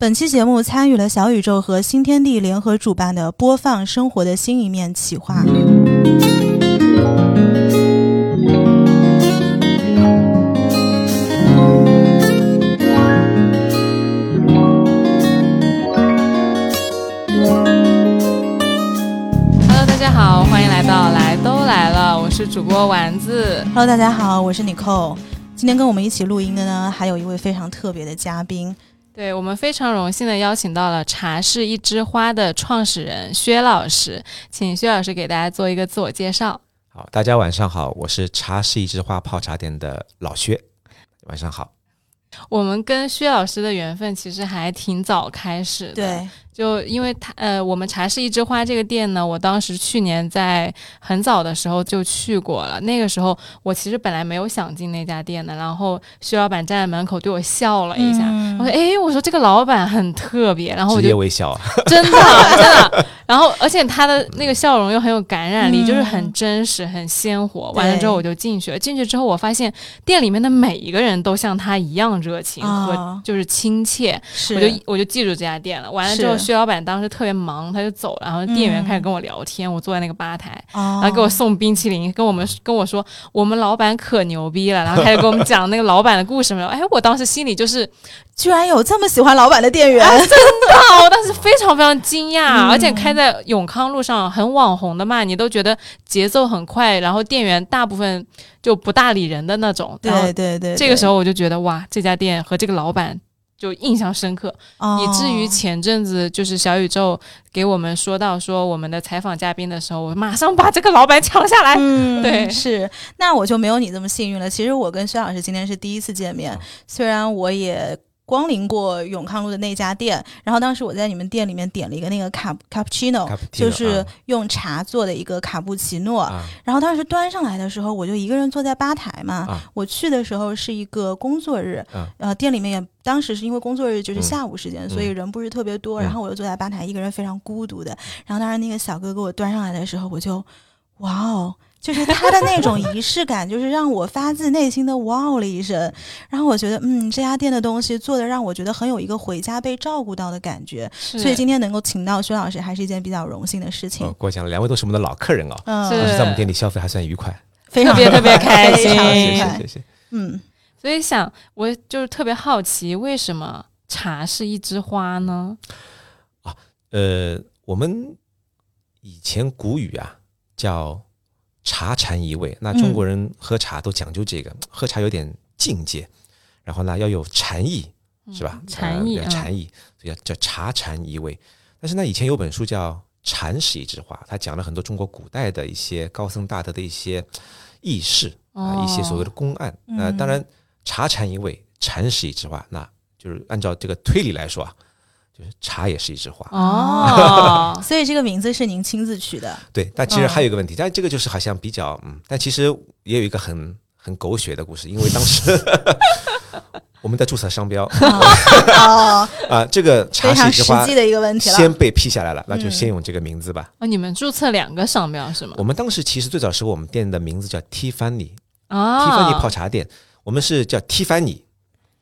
本期节目参与了小宇宙和新天地联合主办的“播放生活的新一面”企划。Hello，大家好，欢迎来到来都来了，我是主播丸子。Hello，大家好，我是 Nicole。今天跟我们一起录音的呢，还有一位非常特别的嘉宾。对我们非常荣幸的邀请到了茶是一枝花的创始人薛老师，请薛老师给大家做一个自我介绍。好，大家晚上好，我是茶是一枝花泡茶店的老薛，晚上好。我们跟薛老师的缘分其实还挺早开始的，对，就因为他呃，我们茶是一枝花这个店呢，我当时去年在很早的时候就去过了。那个时候我其实本来没有想进那家店的，然后薛老板站在门口对我笑了一下，嗯。我说：“哎，我说这个老板很特别。”然后我职业就微笑。啊，真的真的，然后而且他的那个笑容又很有感染力，嗯就是很真实、很鲜活。完了之后我就进去了，进去之后我发现店里面的每一个人都像他一样热情啊和就是亲切，是，我就我就记住这家店了。完了之后，是薛老板当时特别忙，他就走了，然后店员嗯开始跟我聊天，我坐在那个吧台，哦，然后给我送冰淇淋，跟我们 跟我说我们老板可牛逼了，然后开始给我们讲那个老板的故事嘛。哎，我当时心里就是居然有这么喜欢老板的店员，真的，我当时非常非常惊讶，嗯而且开在永康路上很网红的嘛，你都觉得节奏很快，然后店员大部分就不大理人的那种。对对对，这个时，候我就觉得哇，这家店和这个老板。就印象深刻，哦以至于前阵子就是小宇宙给我们说到说我们的采访嘉宾的时候，我马上把这个老板抢下来。嗯，对是。那我就没有你这么幸运了。其实我跟薛老师今天是第一次见面，虽然我也。光临过永康路的那家店，然后当时我在你们店里面点了一个那个卡卡布奇诺，就是啊用茶做的一个卡布奇诺。啊然后当时端上来的时候，我就一个人坐在吧台嘛。啊我去的时候是一个工作日，啊呃，店里面也当时是因为工作日就是嗯下午时间，嗯所以人不是特别多。嗯然后我就坐在吧台，一个人非常孤独的。然后当时那个小哥给我端上来的时候，我就哇哦。就是他的那种仪式感，就是让我发自内心的哇哦了一声。然后我觉得，嗯，这家店的东西做的让我觉得很有一个回家被照顾到的感觉。所以今天能够请到薛老师，还是一件比较荣幸的事情哦。过奖了，两位都是我们的老客人哦，嗯，是当时在我们店里消费还算愉快，非常特别特别开非常心愉快谢谢谢谢。嗯，所以想，我就是特别好奇，为什么茶是一枝花呢？啊呃，我们以前古语啊叫茶禅一味，那中国人喝茶都讲究这个，喝茶有点境界，然后呢要有禅意，是吧？禅意禅意，所以叫叫茶禅一味。但是呢，以前有本书叫《禅是一枝花》，它讲了很多中国古代的一些高僧大德的一些轶事啊、哦一些所谓的公案。那、嗯当然，茶禅一味，禅是一枝花，那就是按照这个推理来说啊，就是茶也是一枝花。哦，所以这个名字是您亲自取的。对，但其实嗯还有一个问题，但这个就是好像比较嗯，但其实也有一个很很狗血的故事，因为当时 我们在注册商标哦，啊，这个茶是一枝花实际的一个问题了。先被批下来了，那就嗯先用这个名字吧。哦，你们注册两个商标是吗我？们当时其实最早时候我们店的名字叫 Tiffany，Tiffany 啊，泡茶店，我们是叫 Tiffany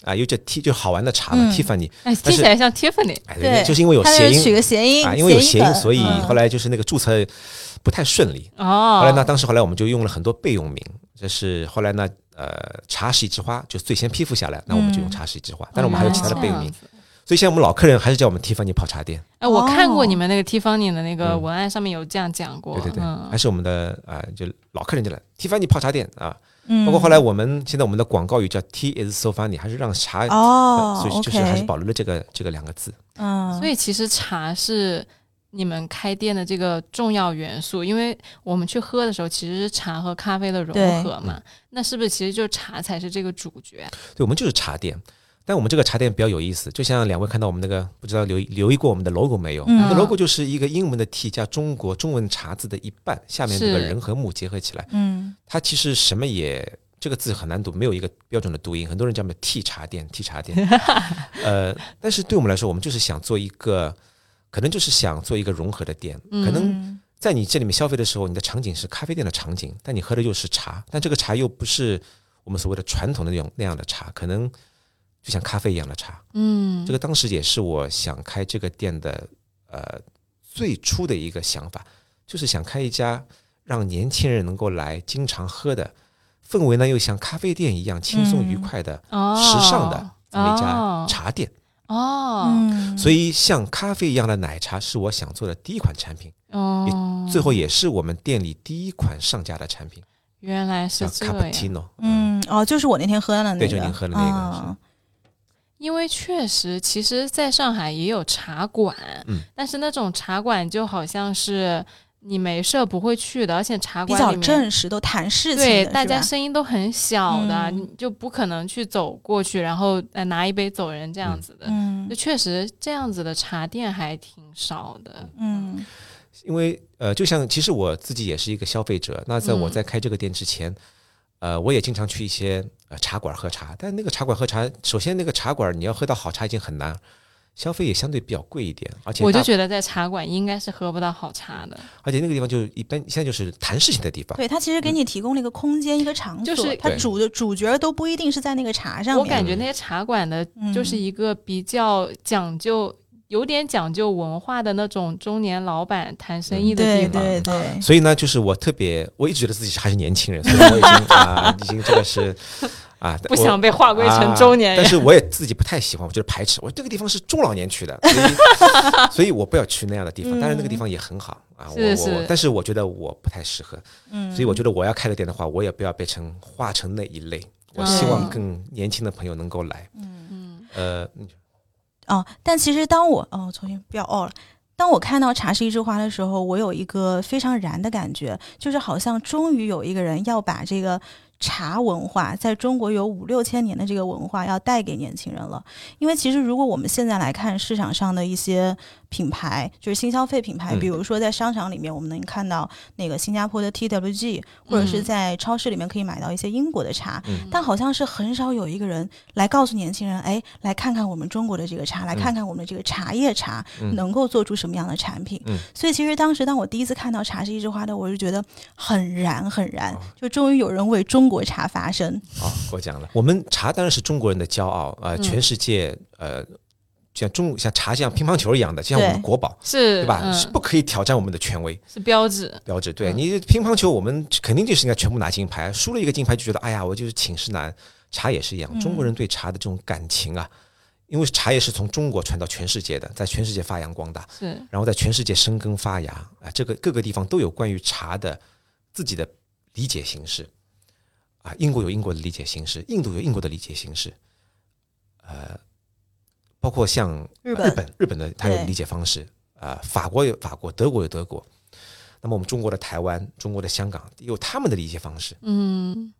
啊，又叫 T 就好玩的茶嘛嗯，Tiffany，哎，听起来像 Tiffany。哎，对就是因为有谐音取个谐音啊，因为有谐音，所以嗯。后来就是那个注册不太顺利。哦，后来呢，当时后来我们就用了很多备用名，就是后来呢，呃，茶是一枝花就最先批复下来，那我们就用茶是一枝花，但是我们还有其他的备用名，所以现在我们老客人还是叫我们 Tiffany 泡茶店，哎，我看过哦。你们那个 Tiffany 的那个嗯。文案上面有这样讲过，对对对，嗯。还是我们的啊、就老客人就来 Tiffany 泡茶店啊，嗯。包括后来我们现在我们的广告语叫 Tea is so funny，还是让茶，哦呃所以就是还是保留了这个这个两个字。嗯，所以其实茶是你们开店的这个重要元素，因为我们去喝的时候，其实是茶和咖啡的融合嘛。那是不是其实就是茶才是这个主角？对，我们就是茶店。但我们这个茶店比较有意思，就像两位看到我们那个，不知道留意留意过我们的 logo 没有？嗯。我们的 logo 就是一个英文的 T 加中国中文茶字的一半，下面这个人和木结合起来，嗯。它其实什么也这个字很难读，没有一个标准的读音，很多人叫我们 T 茶店，T 茶店。呃，但是对我们来说，我们就是想做一个，可能就是想做一个融合的店，可能嗯在你这里面消费的时候，你的场景是咖啡店的场景，但你喝的又是茶，但这个茶又不是我们所谓的传统的那种那样的茶，可能就像咖啡一样的茶。嗯，这个当时也是我想开这个店的呃最初的一个想法，就是想开一家让年轻人能够来经常喝的，氛围呢又像咖啡店一样轻松愉快的、哦时尚的这么一家哦茶店。哦，嗯，所以像咖啡一样的奶茶是我想做的第一款产品，哦，最后也是我们店里第一款上架的产品，原来叫是这样。cappuccino。嗯，哦，就是我那天喝的那个，对就您喝的那个啊因为确实，其实在上海也有茶馆，嗯但是那种茶馆就好像是你没事儿不会去的，而且茶馆比较馆里面正式，都谈事情，对，大家声音都很小的，嗯你就不可能去走过去，然后呃拿一杯走人这样子的。嗯就确实这样子的茶店还挺少的。嗯因为呃，就像其实我自己也是一个消费者，那在我嗯在开这个店之前，呃，我也经常去一些呃茶馆喝茶，但那个茶馆喝茶，首先那个茶馆你要喝到好茶已经很难，消费也相对比较贵一点，而且我就觉得在茶馆应该是喝不到好茶的，而且那个地方就一般现在就是谈事情的地方，对他其实给你提供了一个空间，一个场所，就是他主的主角都不一定是在那个茶上面。我感觉那些茶馆的嗯就是一个比较讲究。有点讲究文化的那种中年老板谈生意的地对方，对对，所以呢，就是我特别，我一直觉得自己还是年轻人，所以我已经啊，已经这个是 啊，不想被划归成中年人。啊但是我也自己不太喜欢，我觉得排斥。我说这个地方是中老年去的，所以所以我不要去那样的地方。但是那个地方也很好啊，我是是我，但是我觉得我不太适合，嗯，所以我觉得我要开个店的话，我也不要被成划成那一类。我希望更年轻的朋友能够来。嗯呃，哦，但其实当我哦，重新不要哦了。当我看到茶是一枝花的时候，我有一个非常燃的感觉，就是好像终于有一个人要把这个茶文化，在中国有五六千年的这个文化要带给年轻人了。因为其实如果我们现在来看市场上的一些品牌，就是新消费品牌，嗯。比如说在商场里面，我们能看到那个新加坡的 TWG，或者是嗯。在超市里面可以买到一些英国的茶，嗯。但好像是很少有一个人来告诉年轻人，哎，来看看我们中国的这个茶，来看看我们这个茶叶茶、嗯。能够做出什么样的产品。嗯。所以其实当时当我第一次看到茶是一枝花的，我就觉得很燃很燃，哦。就终于有人为中国茶发声。好，我讲了，我们茶当然是中国人的骄傲啊、呃嗯。全世界呃，像中像茶像乒乓球一样的，就像我们的国宝，是对吧？嗯是不可以挑战我们的权威。是标志，标志。对嗯你乒乓球，我们肯定就是应该全部拿金牌，输了一个金牌就觉得哎呀，我就是寝食难。茶也是一样，嗯中国人对茶的这种感情啊，因为茶叶是从中国传到全世界的，在全世界发扬光大，是然后在全世界生根发芽啊，这个各个地方都有关于茶的自己的理解形式啊。英国有英国的理解形式，印度有印度的理解形式，呃，包括像日本。日本日本的它有理解方式啊、法国有法国，德国有德国。那么我们中国的台湾、中国的香港有他们的理解方式。嗯。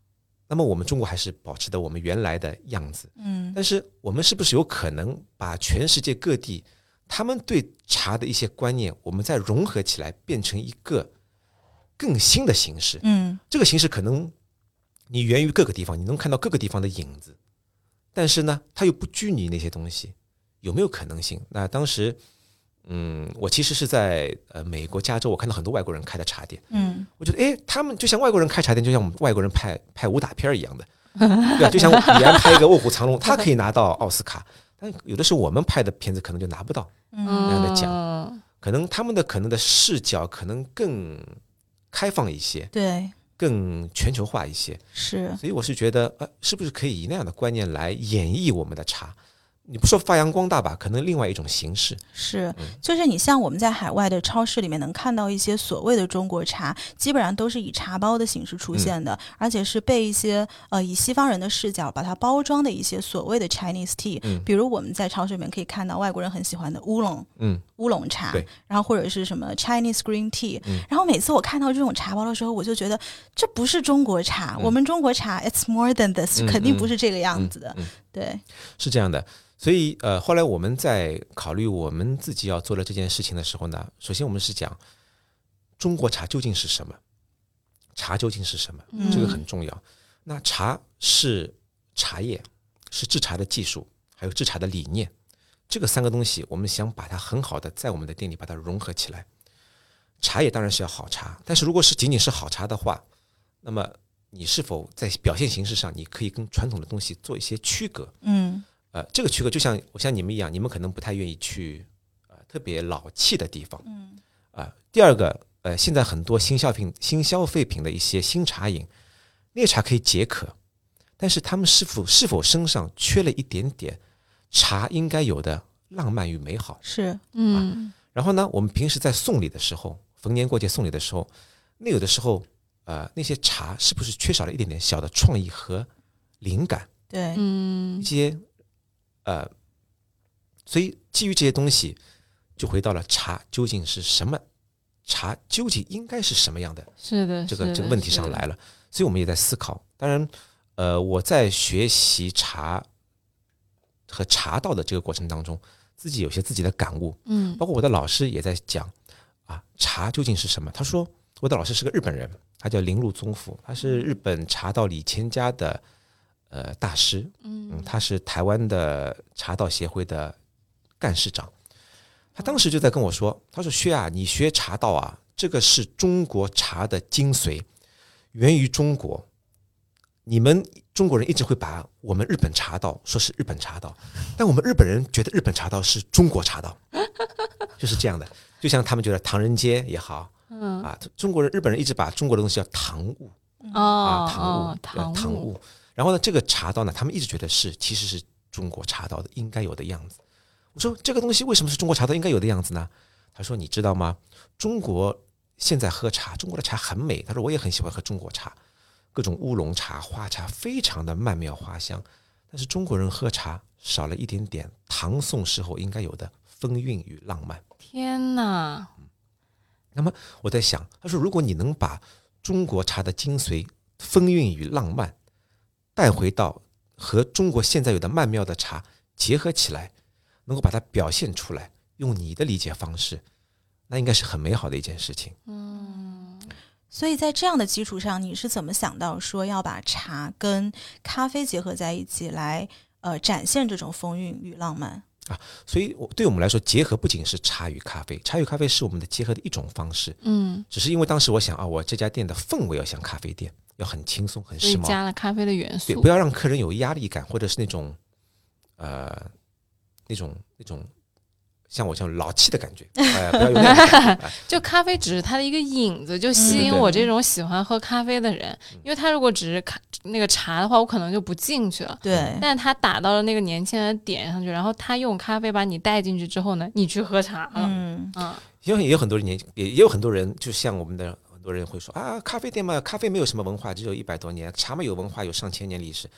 那么我们中国还是保持的我们原来的样子，嗯。但是我们是不是有可能把全世界各地他们对茶的一些观念，我们再融合起来，变成一个更新的形式？嗯。这个形式可能你源于各个地方，你能看到各个地方的影子，但是呢，它又不拘泥那些东西，有没有可能性？那当时，嗯，我其实是在呃美国加州，我看到很多外国人开的茶店，嗯。我觉得诶，他们就像外国人开茶店，就像我们外国人拍拍武打片儿一样的，对啊，就像李安拍一个《卧虎藏龙》，他可以拿到奥斯卡，但有的时候我们拍的片子可能就拿不到，那样的奖。嗯可能他们的可能的视角可能更开放一些，对。更全球化一些。是。所以我是觉得，呃，是不是可以以那样的观念来演绎我们的茶？你不说发扬光大吧，可能另外一种形式。是，嗯。就是你像我们在海外的超市里面能看到一些所谓的中国茶，基本上都是以茶包的形式出现嗯的，而且是被一些呃以西方人的视角把它包装的一些所谓的 Chinese tea，、嗯。比如我们在超市里面可以看到外国人很喜欢的乌龙。嗯，乌龙茶对，然后或者是什么 Chinese green tea，、嗯。然后每次我看到这种茶包的时候，我就觉得这不是中国茶，嗯。我们中国茶 it's more than this，、嗯肯定不是这个样子的，对，是这样的。所以，呃，后来我们在考虑我们自己要做的这件事情的时候呢，首先我们是讲中国茶究竟是什么，茶究竟是什么，嗯这个很重要。那茶是茶叶，是制茶的技术，还有制茶的理念，这个三个东西，我们想把它很好的在我们的店里把它融合起来。茶叶当然是要好茶，但是如果是仅仅是好茶的话，那么你是否在表现形式上，你可以跟传统的东西做一些区隔？嗯呃，这个区隔就像我像你们一样，你们可能不太愿意去呃特别老气的地方。嗯啊、第二个，呃，现在很多新消品、新消费品的一些新茶饮，那茶可以解渴，但是他们是否是否身上缺了一点点茶应该有的浪漫与美好？是嗯然后呢，我们平时在送礼的时候，逢年过节送礼的时候，那有的时候，呃，那些茶是不是缺少了一点点小的创意和灵感？对，嗯一些呃，所以基于这些东西，就回到了茶究竟是什么，茶究竟应该是什么样的是的，这个是的这个问题上来了。所以我们也在思考。当然，呃，我在学习茶和茶道的这个过程当中，自己有些自己的感悟，嗯包括我的老师也在讲啊，茶究竟是什么？他说我的老师是个日本人，他叫铃鹿宗辅，他是日本茶道里千家的呃大师，嗯，他是台湾的茶道协会的干事长。他当时就在跟我说，他说薛啊，你学茶道啊，这个是中国茶的精髓，源于中国。你们中国人一直会把我们日本茶道说是日本茶道，但我们日本人觉得日本茶道是中国茶道，就是这样的。就像他们觉得唐人街也好，嗯啊，中国人、日本人一直把中国的东西叫唐物哦啊，唐物唐物。然后呢，这个茶道呢，他们一直觉得是其实是中国茶道的应该有的样子。我说这个东西为什么是中国茶道应该有的样子呢？他说你知道吗？中国现在喝茶，中国的茶很美。他说我也很喜欢喝中国茶，各种乌龙茶、花茶，非常的曼妙花香。但是中国人喝茶少了一点点唐宋时候应该有的风韵与浪漫。天哪，那么我在想，他说，如果你能把中国茶的精髓、风韵与浪漫带回到和中国现在有的曼妙的茶结合起来，能够把它表现出来，用你的理解方式，那应该是很美好的一件事情。嗯所以在这样的基础上，你是怎么想到说要把茶跟咖啡结合在一起来，呃，展现这种风韵与浪漫？所以，我对我们来说，结合不仅是茶与咖啡，茶与咖啡是我们的结合的一种方式。嗯，只是因为当时我想啊，我这家店的氛围要像咖啡店，要很轻松、很时髦，加了咖啡的元素对，不，要让客人有压力感，或者是那种呃那种那种像我这种老气的感觉，呃，不要有那种感觉。哎就咖啡只是它的一个影子，就吸引我这种喜欢喝咖啡的人。因为他如果只是咖那个茶的话，我可能就不进去了。对，但他打到了那个年轻人的点上去，然后他用咖啡把你带进去之后呢，你去喝茶了。嗯，嗯因为也有很多人年，也也有很多人，就像我们的很多人会说啊，咖啡店嘛，咖啡没有什么文化，只有一百多年；茶嘛有文化，有上千年历史。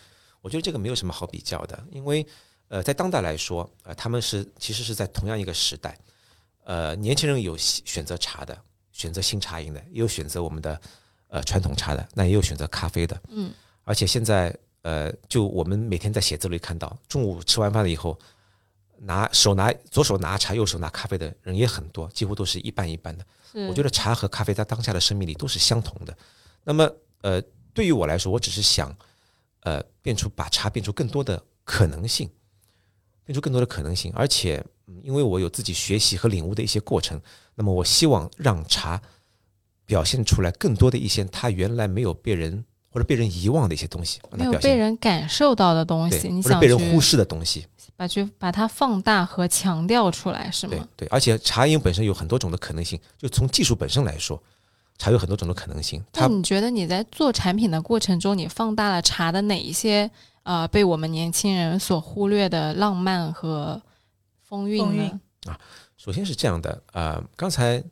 我觉得这个没有什么好比较的，因为呃，在当代来说，呃，他们是其实是在同样一个时代，呃，年轻人有选择茶的，选择新茶饮的，也有选择我们的呃传统茶的，那也有选择咖啡的，嗯，而且现在呃，就我们每天在写字楼里看到，中午吃完饭了以后，拿手拿左手拿茶，右手拿咖啡的人也很多，几乎都是一半一半的。是我觉得茶和咖啡在当下的生命里都是相同的。那么，呃，对于我来说，我只是想，呃，变出把茶变出更多的可能性，变出更多的可能性。而且，嗯，因为我有自己学习和领悟的一些过程，那么我希望让茶表现出来更多的一些它原来没有被人或者被人遗忘的一些东西，没有被人感受到的东西，你或者想被人忽视的东西。把去把它放大和强调出来，是吗？对对，而且茶饮本身有很多种的可能性，就从技术本身来说，茶有很多种的可能性。那你觉得你在做产品的过程中，你放大了茶的哪一些呃被我们年轻人所忽略的浪漫和风韵风呢韵？首先是这样的，呃，刚才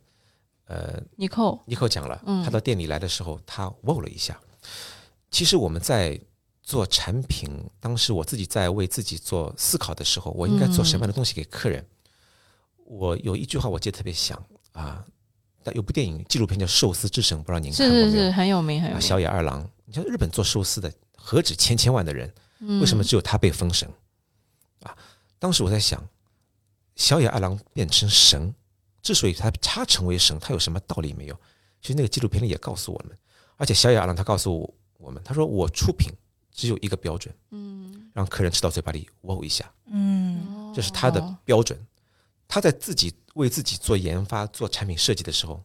呃尼寇，尼寇讲了，嗯他到店里来的时候，他问了一下。其实我们在做产品，当时我自己在为自己做思考的时候，我应该做什么样的东西给客人？我有一句话我记得特别响啊，但有部电影纪录片叫《寿司之神》，不知道您看是过没有？是是很有名很有啊，名。小野二郎，你像日本做寿司的何止千千万的人，嗯为什么只有他被封神？啊，当时我在想，小野二郎变成神，之所以他他成为神，他有什么道理没有？其实那个纪录片里也告诉我们，而且小野二郎他告诉我我们，他说我出品只有一个标准，嗯，让客人吃到嘴巴里 wow 一下，嗯，这是他的哦标准。他在自己为自己做研发、做产品设计的时候，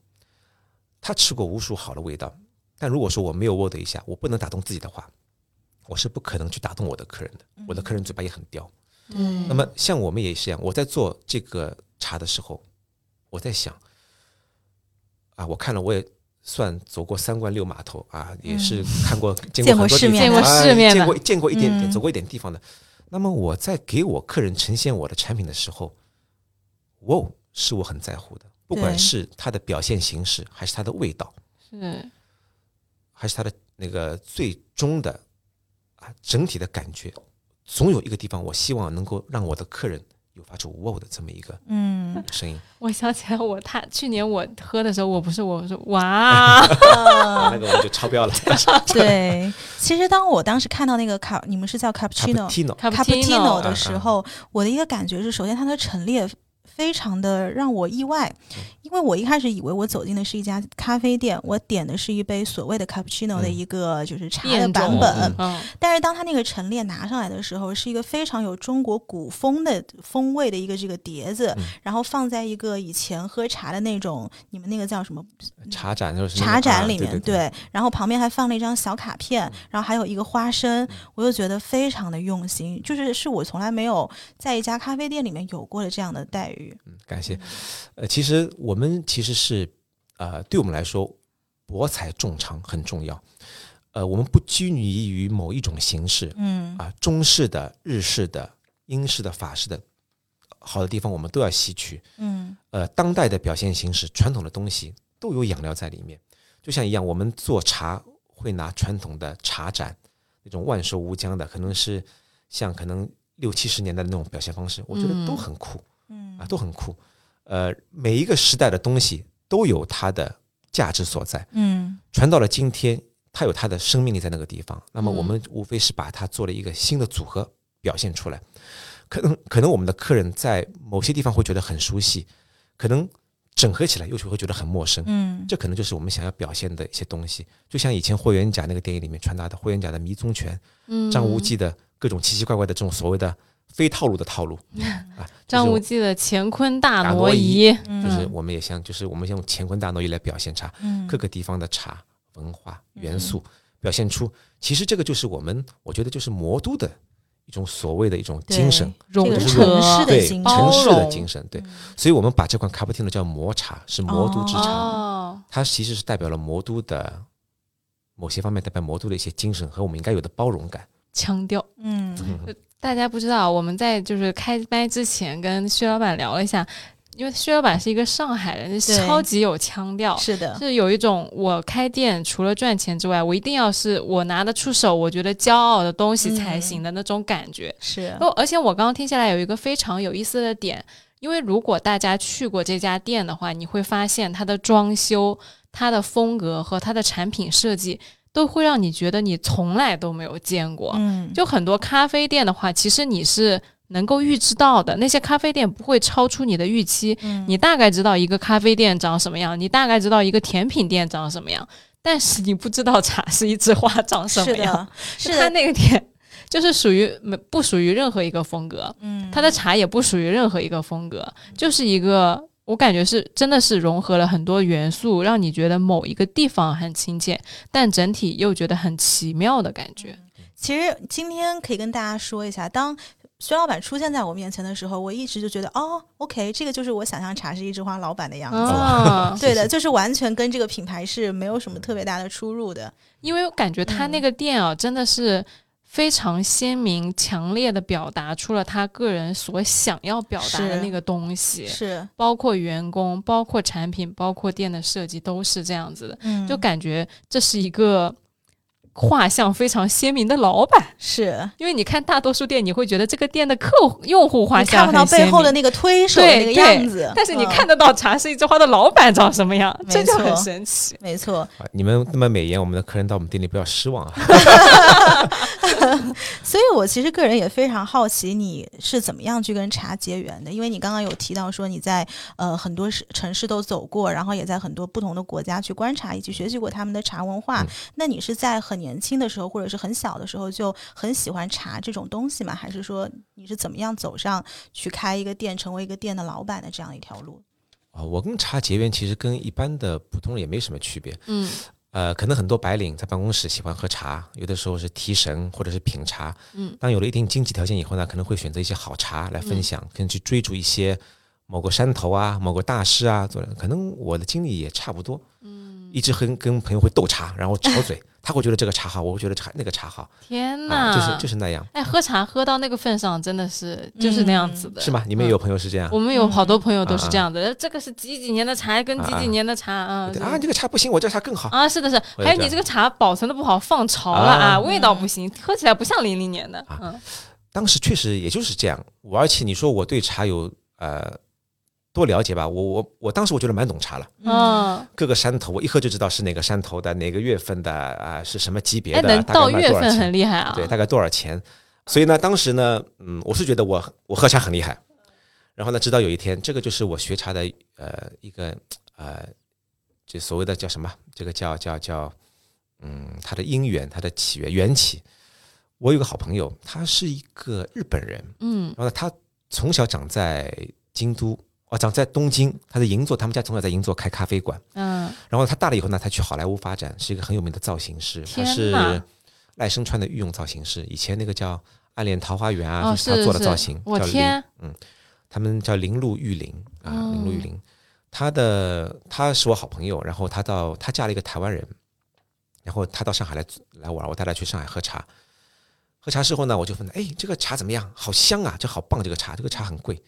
他吃过无数好的味道，但如果说我没有 wow 的一下，我不能打动自己的话，我是不可能去打动我的客人的。我的客人嘴巴也很刁，嗯。那么像我们也是一样，我在做这个茶的时候，我在想，啊，我看了我也算走过三关六码头啊，也是看过、见见过世面的。见过世面见过见过一点点，嗯。走过一点地方的。那么我在给我客人呈现我的产品的时候，哇哦，是我很在乎的，不管是它的表现形式，还是它的味道，是。还是它的那个最终的啊整体的感觉，总有一个地方，我希望能够让我的客人有发出哇哦的这么一个嗯，声音。我想起来我，他去年我喝的时候，我不是我说哇，啊，那个我就超标了。对。其实当我当时看到那个卡，你们是叫 cappuccino Cappuccino，cappuccino 的时候，我的一个感觉是，首先它的陈列非常的让我意外，因为我一开始以为我走进的是一家咖啡店，我点的是一杯所谓的 cappuccino 的嗯。一个就是茶的版本，但是当他那个陈列拿上来的时候，是一个非常有中国古风的风味的一个这个碟子，嗯然后放在一个以前喝茶的那种，你们那个叫什么茶盏就是那个茶盏啊里面，对对，然后旁边还放了一张小卡片，然后还有一个花生，我就觉得非常的用心，就是是我从来没有在一家咖啡店里面有过的这样的待遇。嗯，感谢。呃，其实我们其实是呃，对我们来说，博采众长很重要。呃，我们不拘泥于某一种形式嗯啊，中式的、日式的、英式的、法式的，好的地方我们都要吸取。嗯呃，当代的表现形式、传统的东西都有养料在里面。就像一样，我们做茶会拿传统的茶盏，那种万寿无疆的，可能是像可能六七十年代的那种表现方式，我觉得都嗯很酷、嗯啊，都很酷。呃，每一个时代的东西都有它的价值所在，嗯传到了今天，它有它的生命力在那个地方。那么我嗯们无非是把它做了一个新的组合表现出来。可能可能我们的客人在某些地方会觉得很熟悉，可能整合起来又会觉得很陌生。嗯这可能就是我们想要表现的一些东西，就像以前霍元甲那个电影里面传达的霍元甲的迷踪拳，嗯张无忌的各种奇奇怪怪的这种所谓的非套路的套路。啊，张无忌忌的乾坤大大挪挪移。就是我们也像就是我们用乾坤大挪移来表现茶，嗯。各个地方的茶文化元素表现出，其实这个就是我们我觉得就是魔都的一种所谓的一种精神，融这个城市的对精包城市的精神，对，所以我们把这款卡布提诺叫魔茶，是魔都之茶，哦，它其实是代表了魔都的某些方面，代表魔都的一些精神和我们应该有的包容感。腔调。嗯大家不知道，我们在就是开麦之前跟薛老板聊了一下，因为薛老板是一个上海人，对超级有腔调，是的，是有一种我开店除了赚钱之外，我一定要是我拿得出手，我觉得骄傲的东西才行的那种感觉。是哦，而且我刚刚听下来有一个非常有意思的点，因为如果大家去过这家店的话，你会发现它的装修、它的风格和它的产品设计都会让你觉得你从来都没有见过。嗯就很多咖啡店的话，其实你是能够预知到的，那些咖啡店不会超出你的预期，嗯你大概知道一个咖啡店长什么样，你大概知道一个甜品店长什么样，但是你不知道茶是一枝花长什么是样。的，是它，那个店就是属于没不属于任何一个风格，嗯，它的茶也不属于任何一个风格，就是一个。我感觉是真的是融合了很多元素，让你觉得某一个地方很亲切，但整体又觉得很奇妙的感觉。其实今天可以跟大家说一下，当薛老板出现在我面前的时候，我一直就觉得，哦，OK，这个就是我想象茶是一枝花老板的样子。啊，对的，就是完全跟这个品牌是没有什么特别大的出入的。因为我感觉他那个店啊，真的是非常鲜明、强烈的表达出了他个人所想要表达的那个东西，是，包括员工、包括产品、包括店的设计都是这样子的，嗯，就感觉这是一个画像非常鲜明的老板。是因为你看大多数店，你会觉得这个店的客户用户画像看不到。背后的那个推手的那个样子，但是你嗯看得到茶是一枝花的老板长什么样，这就很神奇。没错，啊，你们那么美颜，我们的客人到我们店里不要失望啊！所以我其实个人也非常好奇你是怎么样去跟茶结缘的，因为你刚刚有提到说你在呃很多市城市都走过，然后也在很多不同的国家去观察以及学习过他们的茶文化。嗯那你是在很年轻的时候或者是很小的时候就很喜欢茶这种东西吗？还是说你是怎么样走上去开一个店，成为一个店的老板的这样一条路？啊，我跟茶结缘其实跟一般的普通人也没什么区别。嗯呃，可能很多白领在办公室喜欢喝茶，有的时候是提神或者是品茶。嗯，当有了一定经济条件以后呢，可能会选择一些好茶来分享，可能去追逐一些某个山头啊、某个大师啊。可能我的经历也差不多。嗯，一直很跟朋友会斗茶，然后吵嘴，他会觉得这个茶好，我会觉得茶那个茶好，天哪，啊，就是就是那样，哎，喝茶喝到那个份上，真的是就是那样子的，是吗？你们有朋友是这样？我们有好多朋友都是这样的，这个是几几年的茶，跟几几年的茶啊对啊，这个茶不行，我这茶更好。啊，是的是，还有你这个茶保存的不好，放潮了啊。啊，味道不行，喝起来不像零零年的，嗯。当时确实也就是这样，我而且你说我对茶有呃多了解吧？我我我当时我觉得蛮懂茶了，嗯，各个山头我一喝就知道是哪个山头的，哪个月份的啊、是什么级别哎，的，能大概到月份很厉害啊，对，大概多少钱？所以呢，当时呢，嗯，我是觉得我我喝茶很厉害。然后呢，直到有一天，这个就是我学茶的呃一个呃，这所谓的叫什么？这个叫叫叫，嗯，它的因缘，它的起源缘起。我有个好朋友，他是一个日本人，嗯然后呢，他从小长在京都，哦，长在东京，他在银座，他们家从小在银座开咖啡馆。嗯，然后他大了以后呢，他去好莱坞发展，是一个很有名的造型师，他是赖声川的御用造型师。以前那个叫《暗恋桃花源》啊，哦就是他做的造型，叫林我天，他们叫林鹿玉林啊，哦铃鹿玉林。他的他是我好朋友，然后他到他嫁了一个台湾人，然后他到上海来来玩，我带他去上海喝茶。喝茶之后呢，我就问他，哎，这个茶怎么样？好香啊，这好棒，这个茶，这个茶很贵。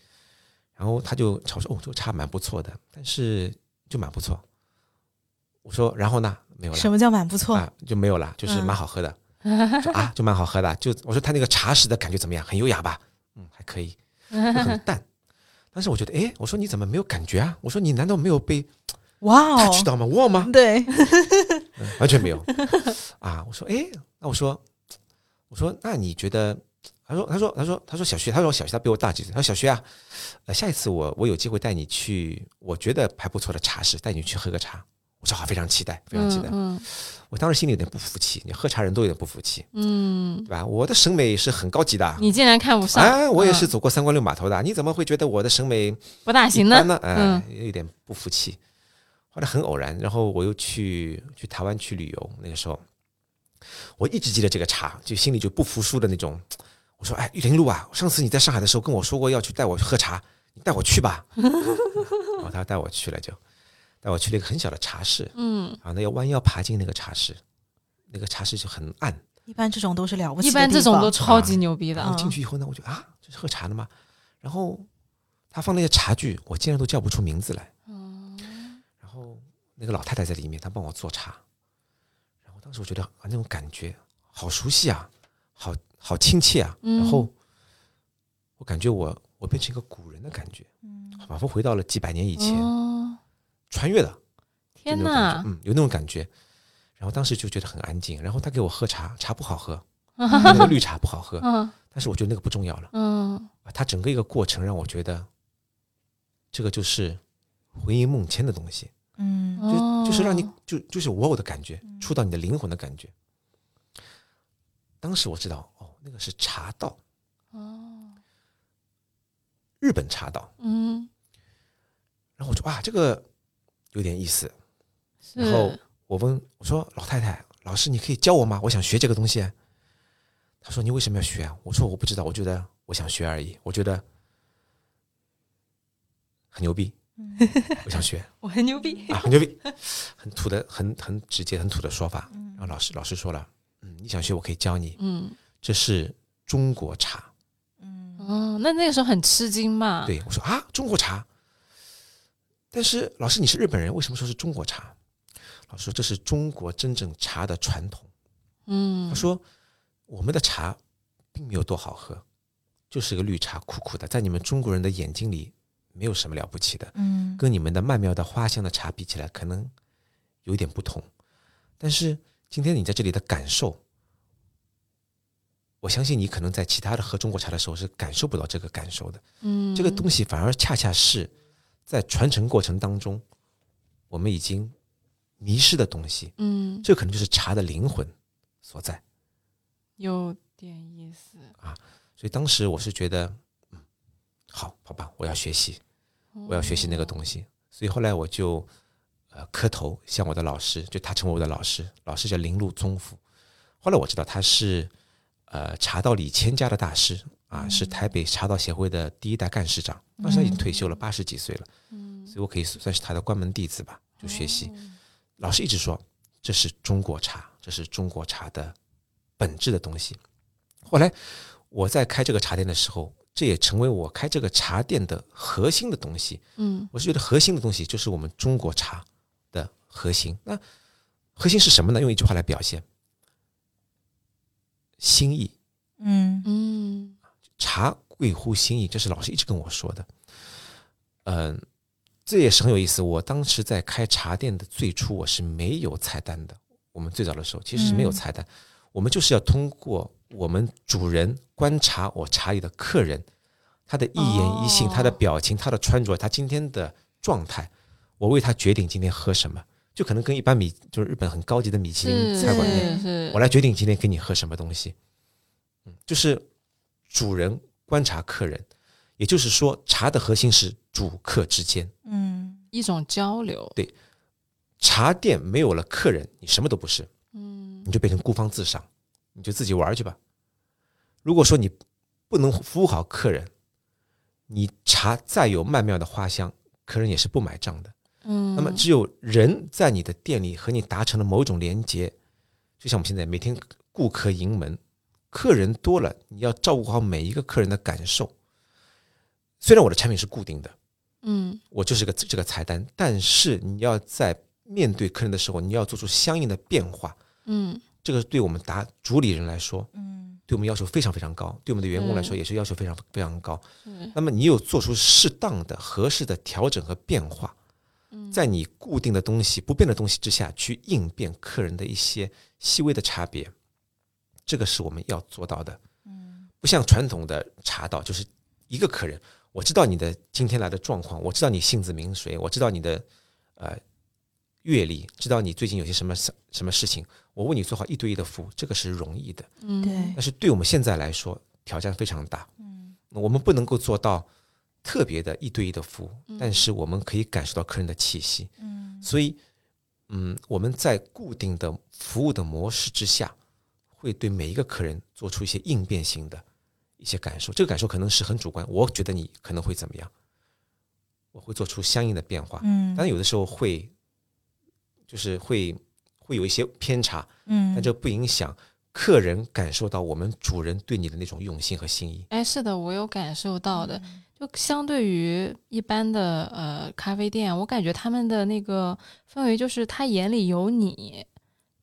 然后他就朝说，哦，这个茶蛮不错的，但是就蛮不错。我说，然后呢？没有了什么叫蛮不错？啊，就没有了，就是蛮好喝的。说啊，就蛮好喝的。就我说他那个茶食的感觉怎么样？很优雅吧？嗯，还可以，就很淡。但是我觉得，哎，我说你怎么没有感觉啊？我说你难道没有被 哇哦，touch 到吗？哇吗？对，嗯完全没有啊！我说，哎，那我说，我说，那你觉得？他说，他说，他说，他说小薛，他说小薛他比我大几岁。他说小薛啊，呃，下一次我我有机会带你去，我觉得还不错的茶室，带你去喝个茶。我说好，非常期待，非常期待。嗯我当时心里有点不服气，你喝茶人都有点不服气，嗯，对吧？我的审美是很高级的，你竟然看不上，哎，我也是嗯走过三关六码头的，你怎么会觉得我的审美不大行呢？哎嗯，有点不服气。后来很偶然，然后我又去去台湾去旅游，那个时候我一直记得这个茶，就心里就不服输的那种。我说：“哎，玉林路啊，上次你在上海的时候跟我说过要去带我去喝茶，你带我去吧。”然后他带我去了，就带我去了一个很小的茶室，嗯，啊，那要弯腰爬进那个茶室，那个茶室就很暗。一般这种都是了不起一般这种都超级牛逼的然，后进去以后呢，我就啊，这是喝茶的吗？然后他放那些茶具，我竟然都叫不出名字来。然后那个老太太在里面，她帮我做茶。然后当时我觉得啊，那种感觉好熟悉啊，好好亲切啊。嗯然后我感觉我我变成一个古人的感觉，仿佛回到了几百年以前，哦，穿越了。天哪，，嗯，有那种感觉。然后当时就觉得很安静。然后他给我喝茶，茶不好喝，那个绿茶不好喝，嗯但是我觉得那个不重要了。嗯啊，它整个一个过程让我觉得，这个就是回忆梦牵的东西，嗯哦就就是让你就就是我我的感觉，触到你的灵魂的感觉。当时我知道，哦，那个是茶道，哦，日本茶道。嗯，然后我说哇，这个有点意思。然后我问我说老太太，老师你可以教我吗？我想学这个东西。他说你为什么要学啊？我说我不知道，我觉得我想学而已，我觉得很牛逼，我想学。我很牛逼，啊，很牛逼，很土的，很很直接、很土的说法。然后老师老师说了，嗯，你想学我可以教你，嗯这是中国茶。哦，那那个时候很吃惊嘛？，对我说啊，中国茶。但是老师你是日本人，为什么说是中国茶？老师说这是中国真正茶的传统。嗯他说我们的茶并没有多好喝，就是个绿茶，苦苦的，在你们中国人的眼睛里没有什么了不起的。嗯跟你们的曼妙的花香的茶比起来，可能有一点不同。但是今天你在这里的感受，我相信你可能在其他的喝中国茶的时候是感受不到这个感受的。嗯，这个东西反而恰恰是在传承过程当中，我们已经迷失的东西。嗯这可能就是茶的灵魂所在。有点意思啊，所以当时我是觉得，嗯，好，好吧，我要学习，我要学习那个东西。所以后来我就，呃，呃磕头向我的老师，就他成为我的老师，老师叫林禄宗甫。后来我知道他是呃茶道李千家的大师啊，是台北茶道协会的第一代干事长，当时他已经退休了，八十几岁了，所以我可以算是他的关门弟子吧，就学习。老师一直说这是中国茶，这是中国茶的本质的东西。后来我在开这个茶店的时候，这也成为我开这个茶店的核心的东西。嗯我是觉得核心的东西就是我们中国茶的核心。那核心是什么呢？用一句话来表现：心意。嗯嗯茶贵乎心意，这是老师一直跟我说的。嗯，这也是很有意思。我当时在开茶店的最初，我是没有菜单的。我们最早的时候其实是没有菜单，我们就是要通过我们主人观察我茶里的客人，他的一言一行、哦他的表情、他的穿着、他今天的状态，我为他决定今天喝什么。就可能跟一般米就是日本很高级的米其林是菜馆一样，是是，我来决定今天给你喝什么东西。嗯，就是主人观察客人，也就是说，茶的核心是主客之间。嗯一种交流。对茶店没有了客人，你什么都不是，嗯你就变成孤芳自赏，你就自己玩去吧。如果说你不能服务好客人，你茶再有曼妙的花香，客人也是不买账的。嗯，那么，只有人在你的店里和你达成了某种连接，就像我们现在每天顾客盈门，客人多了，你要照顾好每一个客人的感受。虽然我的产品是固定的，嗯我就是个这个菜单，但是你要在面对客人的时候，你要做出相应的变化。嗯这个对我们达主理人来说，嗯对我们要求非常非常高，对我们的员工来说也是要求非常非常高。嗯那么你有做出适当的、合适的调整和变化，在你固定的东西、不变的东西之下去应变客人的一些细微的差别，这个是我们要做到的。不像传统的茶道，就是一个客人，我知道你的今天来的状况，我知道你性子名谁，我知道你的呃阅历，知道你最近有些什么什么事情，我为你做好一对一的服务，这个是容易的。嗯对但是对我们现在来说，挑战非常大。嗯，我们不能够做到特别的一对一的服务，但是我们可以感受到客人的气息。嗯，所以，嗯，我们在固定的服务的模式之下，会对每一个客人做出一些应变性的一些感受。这个感受可能是很主观，我觉得你可能会怎么样，我会做出相应的变化。嗯但有的时候会，就是会会有一些偏差，嗯但这不影响客人感受到我们主人对你的那种用心和心意。哎，是的，我有感受到的。嗯就相对于一般的呃咖啡店，我感觉他们的那个氛围就是他眼里有你，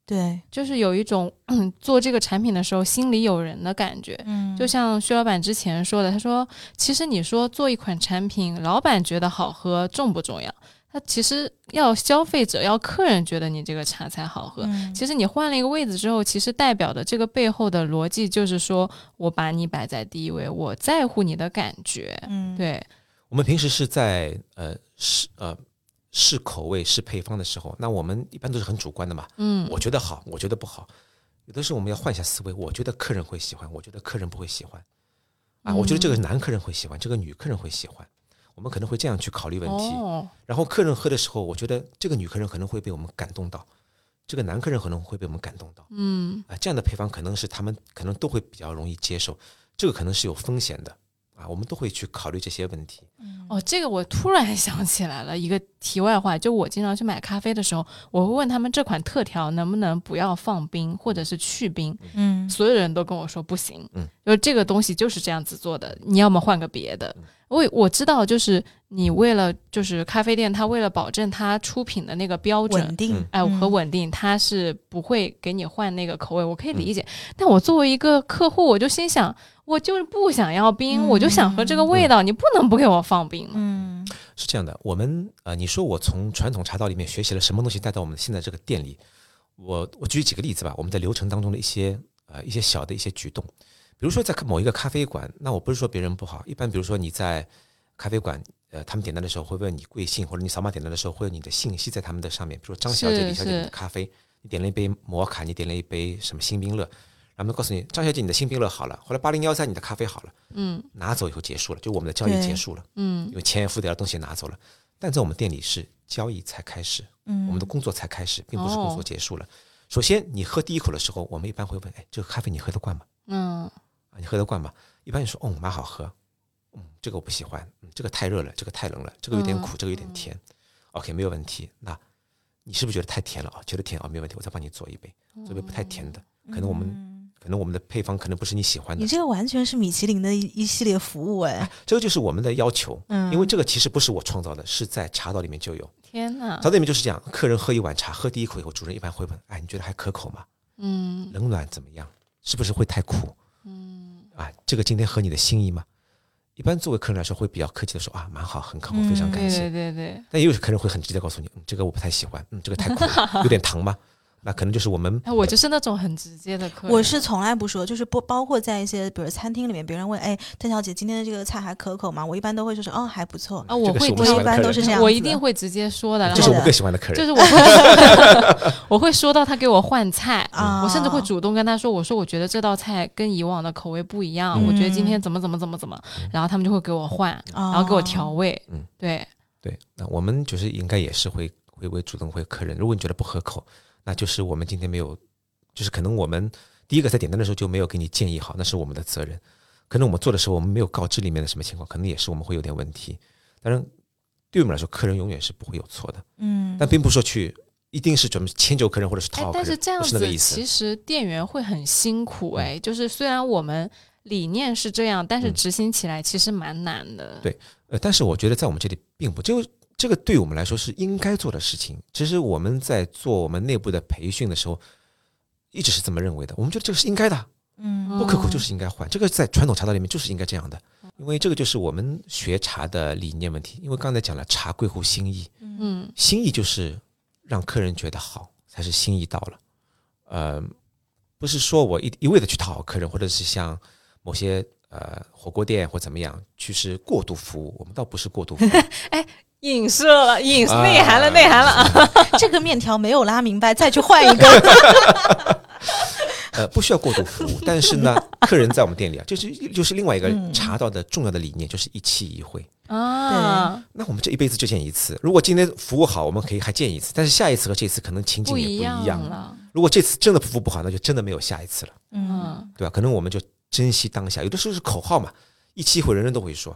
对，就是有一种嗯 做这个产品的时候心里有人的感觉。嗯就像薛老板之前说的，他说其实你说做一款产品，老板觉得好喝重不重要？他其实要消费者要客人觉得你这个茶才好喝。嗯其实你换了一个位置之后，其实代表的这个背后的逻辑就是说我把你摆在第一位，我在乎你的感觉。嗯对，我们平时是在呃试呃试口味、试配方的时候，那我们一般都是很主观的嘛。嗯，我觉得好，我觉得不好。有的时候我们要换一下思维，我觉得客人会喜欢，我觉得客人不会喜欢。啊，我觉得这个男客人会喜欢，这个女客人会喜欢。我们可能会这样去考虑问题。哦，然后客人喝的时候，我觉得这个女客人可能会被我们感动到，这个男客人可能会被我们感动到。嗯啊，这样的配方可能是他们可能都会比较容易接受，这个可能是有风险的啊，我们都会去考虑这些问题。哦，这个我突然 想起来了一个题外话，就我经常去买咖啡的时候，我会问他们这款特调能不能不要放冰或者是去冰，嗯。所有人都跟我说不行，嗯，就这个东西就是这样子做的，你要么换个别的。我我知道，就是你为了就是咖啡店，它为了保证它出品的那个标准稳，定嗯，哎，和嗯稳定，它是不会给你换那个口味，我可以理解。但我作为一个客户，我就心想，我就是不想要冰，我就想喝这个味道，你不能不给我放冰嘛。嗯是这样的，我们呃，你说我从传统茶道里面学习了什么东西带到我们现在这个店里？我我举几个例子吧，我们在流程当中的一些呃一些小的一些举动，比如说在某一个咖啡馆，那我不是说别人不好，一般比如说你在咖啡馆，呃，他们点单的时候会问你贵姓，或者你扫码点单的时候会有你的信息在他们的上面，比如说张小姐、李小姐你的咖啡，你点了一杯摩卡，你点了一杯什么新冰乐，然后他告诉你张小姐你的新冰乐好了，后来八零幺三你的咖啡好了，嗯拿走以后结束了，就我们的交易结束了。嗯因为钱也付掉了，东西也拿走了。但在我们店里是交易才开始，嗯，我们的工作才开始，并不是工作哦结束了。首先，你喝第一口的时候，我们一般会问：哎，这个咖啡你喝得惯吗？嗯啊，你喝得惯吗？一般你说，哦，蛮好喝，嗯，这个我不喜欢，嗯，这个太热了，这个太冷了，这个有点苦，这个有点甜。OK，没有问题。那你是不是觉得太甜了啊？觉得甜啊，没有问题，我再帮你做一杯，做一杯不太甜的。可能我们嗯可能我们的配方可能不是你喜欢的你，这个完全是米其林的一一系列服务哎，这个就是我们的要求。嗯，因为这个其实不是我创造的，是在茶道里面就有。天哪茶道里面就是这样，客人喝一碗茶，喝第一口以后，主人一般会问：哎，你觉得还可口吗？嗯冷暖怎么样？是不是会太苦？嗯啊，这个今天合你的心意吗？一般作为客人来说，会比较客气的说啊，蛮好，很可口，非常嗯感谢。对对对对。但也有客人会很直接告诉你，嗯，这个我不太喜欢，嗯，这个太苦了，有点糖吗？那可能就是我们哎，我就是那种很直接的客人。我是从来不说，就是不包括在一些比如餐厅里面，别人问，哎，邓小姐今天的这个菜还可口吗？我一般都会说是，哦，还不错。啊，我会我一般都是这样我一定会直接说的，然后这是我们更喜欢的客人。就是我会 我会说到他给我换菜，啊我甚至会主动跟他说，我说我觉得这道菜跟以往的口味不一样，嗯我觉得今天怎么怎么怎么怎么，然后他们就会给我换，然然后给我调味，嗯对，对，那我们就是应该也是会会会主动会客人，如果你觉得不合口，那就是我们今天没有，就是可能我们第一个在点单的时候就没有给你建议好，那是我们的责任。可能我们做的时候我们没有告知里面的什么情况，可能也是我们会有点问题。当然，对我们来说，客人永远是不会有错的，嗯，但并不是说去一定是准备迁就客人或者是讨哎好，客人，但是这样不是那个子意思嗯其。实店员会很辛苦哎，就是虽然我们理念是这样，但是嗯执行起来其实蛮难的。对呃，但是我觉得在我们这里并不就这个对我们来说是应该做的事情。其实我们在做我们内部的培训的时候，一直是这么认为的。我们觉得这个是应该的，嗯不可口就是应该换，这个在传统茶道里面就是应该这样的，因为这个就是我们学茶的理念问题。因为刚才讲了，茶贵乎心意，嗯心意就是让客人觉得好，才是心意到了。呃，不是说我一一味的去讨好客人，或者是像某些呃火锅店或怎么样，去是过度服务。我们倒不是过度服务，影射了，影啊内涵了，内涵了啊！这个面条没有拉明白，再去换一个。呃，不需要过度服务。但是呢，客人在我们店里啊，就是就是另外一个嗯茶道的重要的理念，就是一期一会。啊，那我们这一辈子就见一次，如果今天服务好，我们可以还见一次，但是下一次和这次可能情景也不一样样。了，如果这次真的服务不好，那就真的没有下一次了，嗯，嗯对吧？可能我们就珍惜当下，有的时候是口号嘛，一期一会人人都会说，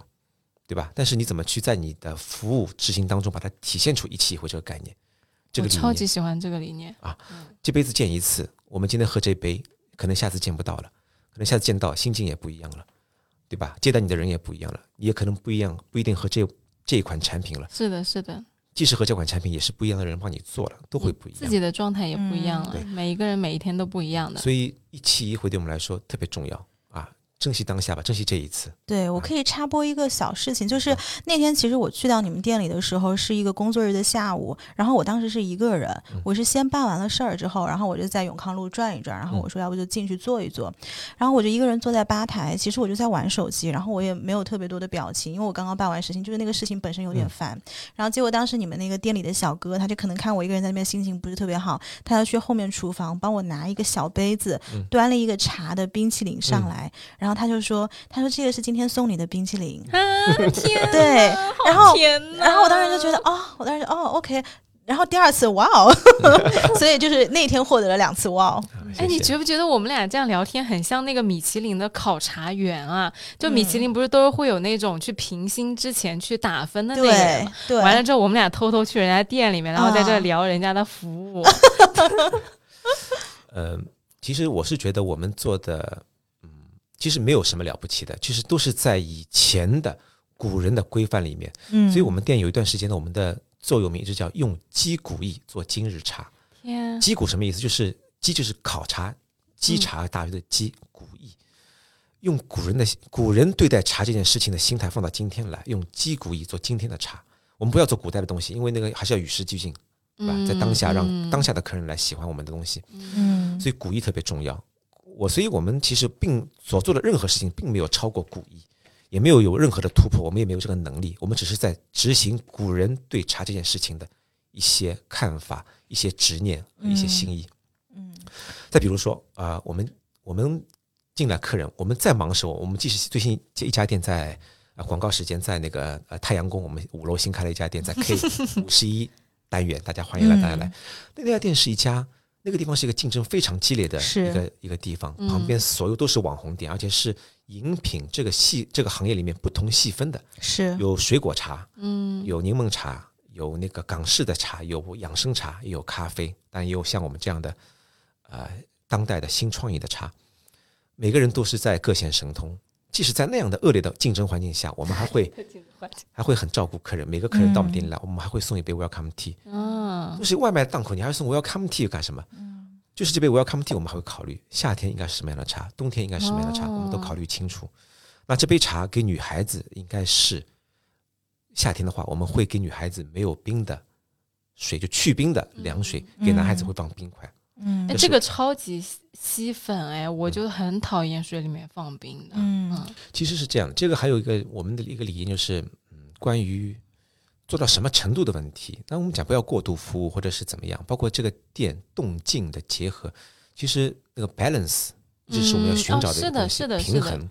对吧？但是你怎么去在你的服务执行当中把它体现出一期一会这个概念？这个我超级，喜欢这个理念啊。这杯子见一次，我们今天喝这杯，可能下次见不到了，可能下次见到心境也不一样了，对吧？接待你的人也不一样了，也可能不一样，不一定和这这一款产品了。是的，是的，即使和这款产品也是不一样的人帮你做了，都会不一样。自己的状态也不一样了每一个人每一天都不一样的。所以一期一会对我们来说特别重要啊，珍惜当下吧，珍惜这一次。对，我可以插播一个小事情，就是那天其实我去到你们店里的时候是一个工作日的下午，然后我当时是一个人，我是先办完了事儿之后，然后我就在永康路转一转，然后我说要不就进去坐一坐，然后我就一个人坐在吧台，其实我就在玩手机，然后我也没有特别多的表情，因为我刚刚办完事情，就是那个事情本身有点烦，然后结果当时你们那个店里的小哥，他就可能看我一个人在那边心情不是特别好，他要去后面厨房帮我拿一个小杯子，端了一个茶的冰淇淋上来，然后他就说，他说这个是今天送你的冰淇淋。啊天 哪，对，然后然后我当时就觉得，哦，我当时就哦，OK。然后第二次，哇哦，所以就是那天获得了两次哇哦。哎，你觉不觉得我们俩这样聊天很像那个米其林的考察员啊？就米嗯其林不是都是会有那种去评星之前去打分的那个人对吗？对，完了之后，我们俩偷偷去人家店里面，然后在这啊聊人家的服务。呃，其实我是觉得我们做的，嗯，其实没有什么了不起的，其实都是在以前的古人的规范里面。嗯，所以我们店有一段时间呢，我们的座右铭一直叫“用击鼓艺做今日茶”。天，击鼓什么意思？就是鸡就是考察稽茶大学的稽，古艺。用古人的古人对待茶这件事情的心态放到今天来，用击鼓艺做今天的茶。我们不要做古代的东西，因为那个还是要与时俱进，对吧？在当下让嗯当下的客人来喜欢我们的东西。嗯所以古意特别重要。我所以我们其实并所做的任何事情并没有超过古意，也没有有任何的突破，我们也没有这个能力，我们只是在执行古人对茶这件事情的一些看法、一些执念和一些心意。嗯再比如说啊、呃我们我们进来客人，我们在忙的时候，我们即使最近这一家店在啊，广告时间在那个呃太阳宫，我们五楼新开了一家店，在 K 五十一单元，大家欢迎来，大家来。那那家店是一家，那个地方是一个竞争非常激烈的一个一个地方，旁边所有都是网红店，而且是饮品这个细这个行业里面不同细分的，是。有水果茶，嗯，有柠檬茶，有那个港式的茶，有养生茶，也有咖啡，但也有像我们这样的呃当代的新创意的茶。每个人都是在各显神通，即使在那样的恶劣的竞争环境下，我们还会 还会很照顾客人。每个客人到我们店里来，我们还会送一杯 welcome tea。嗯，就是外卖档口，你还送 welcome tea 干什么？就是这杯 welcome tea，我们还会考虑夏天应该是什么样的茶，冬天应该是什么样的茶，哦我们都考虑清楚。那这杯茶给女孩子应该是夏天的话，我们会给女孩子没有冰的水，就去冰的凉水；给男孩子会放冰块。嗯哎，这个超级吸粉哎，我就很讨厌水里面放冰的。嗯其实是这样，这个还有一个我们的一个理念就是，嗯，关于做到什么程度的问题。那我们讲不要过度服务或者是怎么样，包括这个店动静的结合，其实那个 balance 这是我们要寻找的是的是的平衡。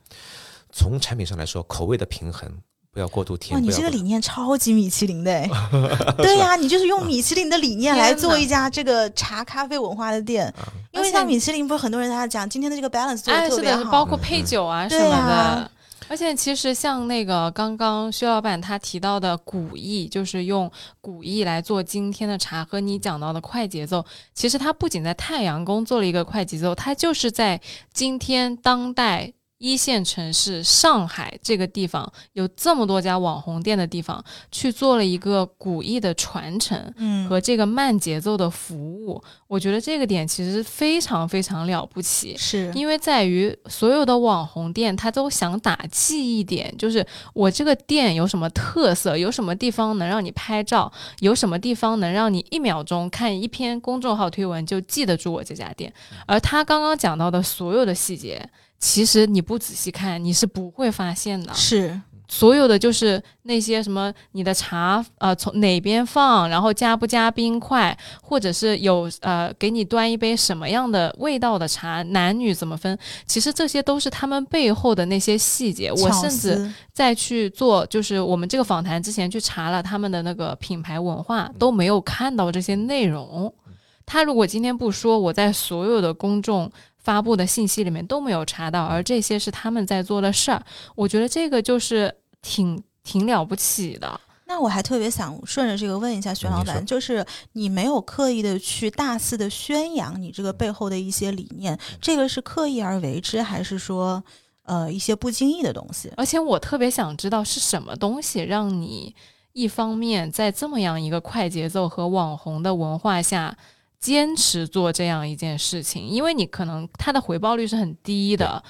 从产品上来说，口味的平衡，不要过度甜。哇，你这个理念超级米其林的哎！对呀、你就是用米其林的理念来做一家这个茶咖啡文化的店，因为像米其林不是很多人他讲今天的这个 balance 做哎，是的，特别好，包括配酒啊什么的。啊而且其实像那个刚刚薛老板他提到的古意，就是用古意来做今天的茶，和你讲到的快节奏，其实它不仅在太阳宫做了一个快节奏，它就是在今天当代。一线城市上海这个地方有这么多家网红店的地方，去做了一个古意的传承，嗯和这个慢节奏的服务，我觉得这个点其实非常非常了不起。是因为在于所有的网红店，他都想打记忆点，就是我这个店有什么特色，有什么地方能让你拍照，有什么地方能让你一秒钟看一篇公众号推文就记得住我这家店。而他刚刚讲到的所有的细节，其实你不仔细看，你是不会发现的。是所有的就是那些什么你的茶呃从哪边放，然后加不加冰块，或者是有呃给你端一杯什么样的味道的茶，男女怎么分，其实这些都是他们背后的那些细节。我甚至在去做，就是我们这个访谈之前去查了他们的那个品牌文化，都没有看到这些内容。他如果今天不说，我在所有的公众发布的信息里面都没有查到，而这些是他们在做的事儿。我觉得这个就是挺挺了不起的。那我还特别想顺着这个问一下徐老板，就是你没有刻意的去大肆的宣扬你这个背后的一些理念，这个是刻意而为之，还是说呃一些不经意的东西？而且我特别想知道是什么东西让你一方面在这么样一个快节奏和网红的文化下。坚持做这样一件事情，因为你可能它的回报率是很低的，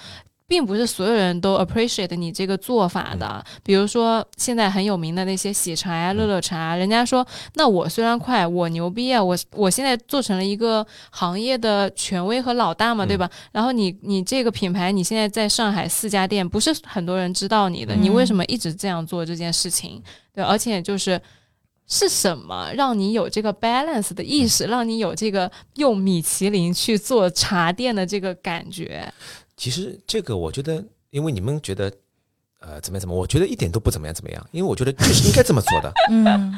并不是所有人都 appreciate 你这个做法的。比如说现在很有名的那些喜茶呀、乐乐茶，人家说，那我虽然快，我牛逼啊，我我现在做成了一个行业的权威和老大嘛，对吧？然后你你这个品牌，你现在在上海四家店，不是很多人知道你的，嗯你为什么一直这样做这件事情？对，而且就是。是什么让你有这个 balance 的意识，让你有这个用米其林去做茶店的这个感觉？其实这个我觉得，因为你们觉得呃怎么样怎么样，我觉得一点都不怎么样怎么样，因为我觉得就是应该这么做的。嗯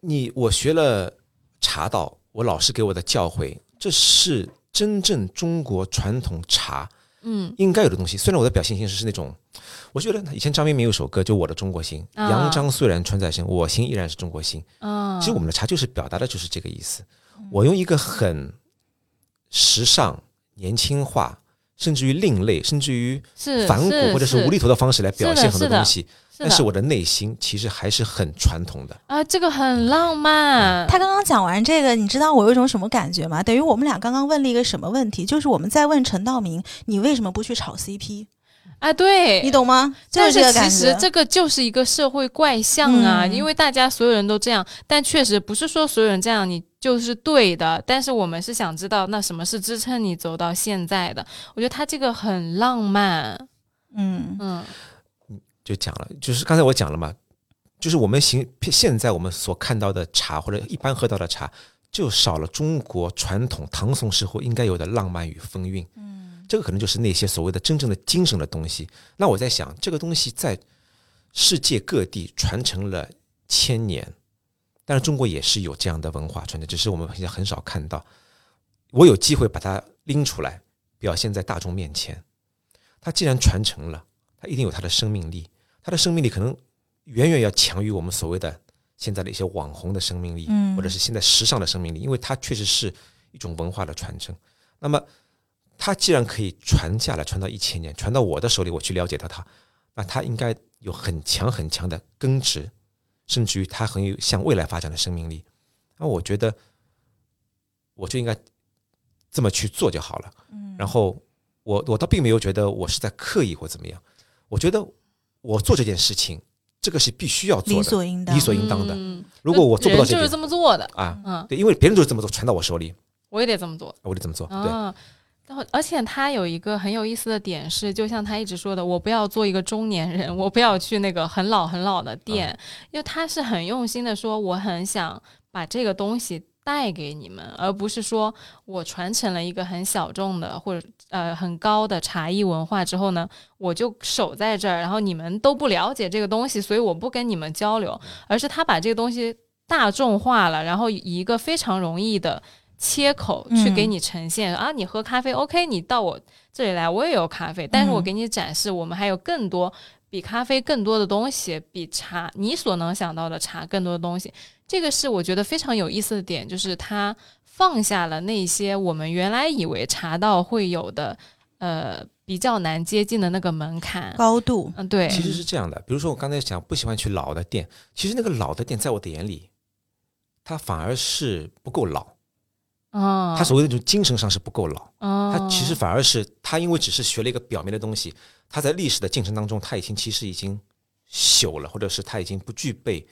你我学了茶道，我老师给我的教诲，这是真正中国传统茶嗯应该有的东西。虽然我的表现形式是那种，我觉得以前张明明有首歌就《我的中国心》，啊扬章虽然穿在身，我心依然是中国心。啊，其实我们的茶就是表达的就是这个意思。我用一个很时尚、年轻化，甚至于另类，甚至于是反骨或者是无厘头的方式来表现很多是的东西，是的但是我的内心其实还是很传统的。啊，这个很浪漫。他刚刚讲完这个，你知道我有一种什么感觉吗？等于我们俩刚刚问了一个什么问题，就是我们在问陈道明，你为什么不去炒 CP？啊，对，你懂吗？就是这个感觉。其实这个就是一个社会怪象啊，嗯因为大家所有人都这样，但确实不是说所有人这样你就是对的。但是我们是想知道，那什么是支撑你走到现在的？我觉得他这个很浪漫，嗯嗯就讲了，就是刚才我讲了嘛，就是我们行现在我们所看到的茶或者一般喝到的茶，就少了中国传统唐宋时候应该有的浪漫与风韵。嗯，这个可能就是那些所谓的真正的精神的东西。那我在想，这个东西在世界各地传承了千年，但是中国也是有这样的文化传承，只是我们现在很少看到。我有机会把它拎出来，表现在大众面前。它既然传承了，它一定有它的生命力，它的生命力可能远远要强于我们所谓的现在的一些网红的生命力，嗯或者是现在时尚的生命力，因为它确实是一种文化的传承。那么，它既然可以传下来，传到一千年，传到我的手里，我去了解到它，那它应该有很强很强的根植，甚至于它很有向未来发展的生命力。那我觉得，我就应该这么去做就好了。嗯然后我我倒并没有觉得我是在刻意或怎么样，我觉得我做这件事情，这个是必须要做理的，所应当，理所应当的。嗯。如果我做不到这就是这么做的，啊，嗯，对，因为别人都是这么做，传到我手里，我也得这么做。我得这么做。对，啊，然后而且他有一个很有意思的点是，就像他一直说的，我不要做一个中年人，我不要去那个很老很老的店，因为他是很用心的说，我很想把这个东西带给你们，而不是说我传承了一个很小众的或者呃很高的茶艺文化之后呢，我就守在这儿，然后你们都不了解这个东西，所以我不跟你们交流，而是他把这个东西大众化了，然后以一个非常容易的。切口去给你呈现、啊，你喝咖啡，OK，你到我这里来，我也有咖啡，但是我给你展示，我们还有更多比咖啡更多的东西，比茶你所能想到的茶更多的东西。这个是我觉得非常有意思的点，就是他放下了那些我们原来以为茶道会有的，呃，比较难接近的那个门槛。高度，嗯，对，其实是这样的。比如说我刚才讲不喜欢去老的店，其实那个老的店在我的眼里，它反而是不够老。嗯，它所谓的那种精神上是不够老，哦，它其实反而是它因为只是学了一个表面的东西，它在历史的进程当中，它已经其实已经朽了，或者是它已经不具备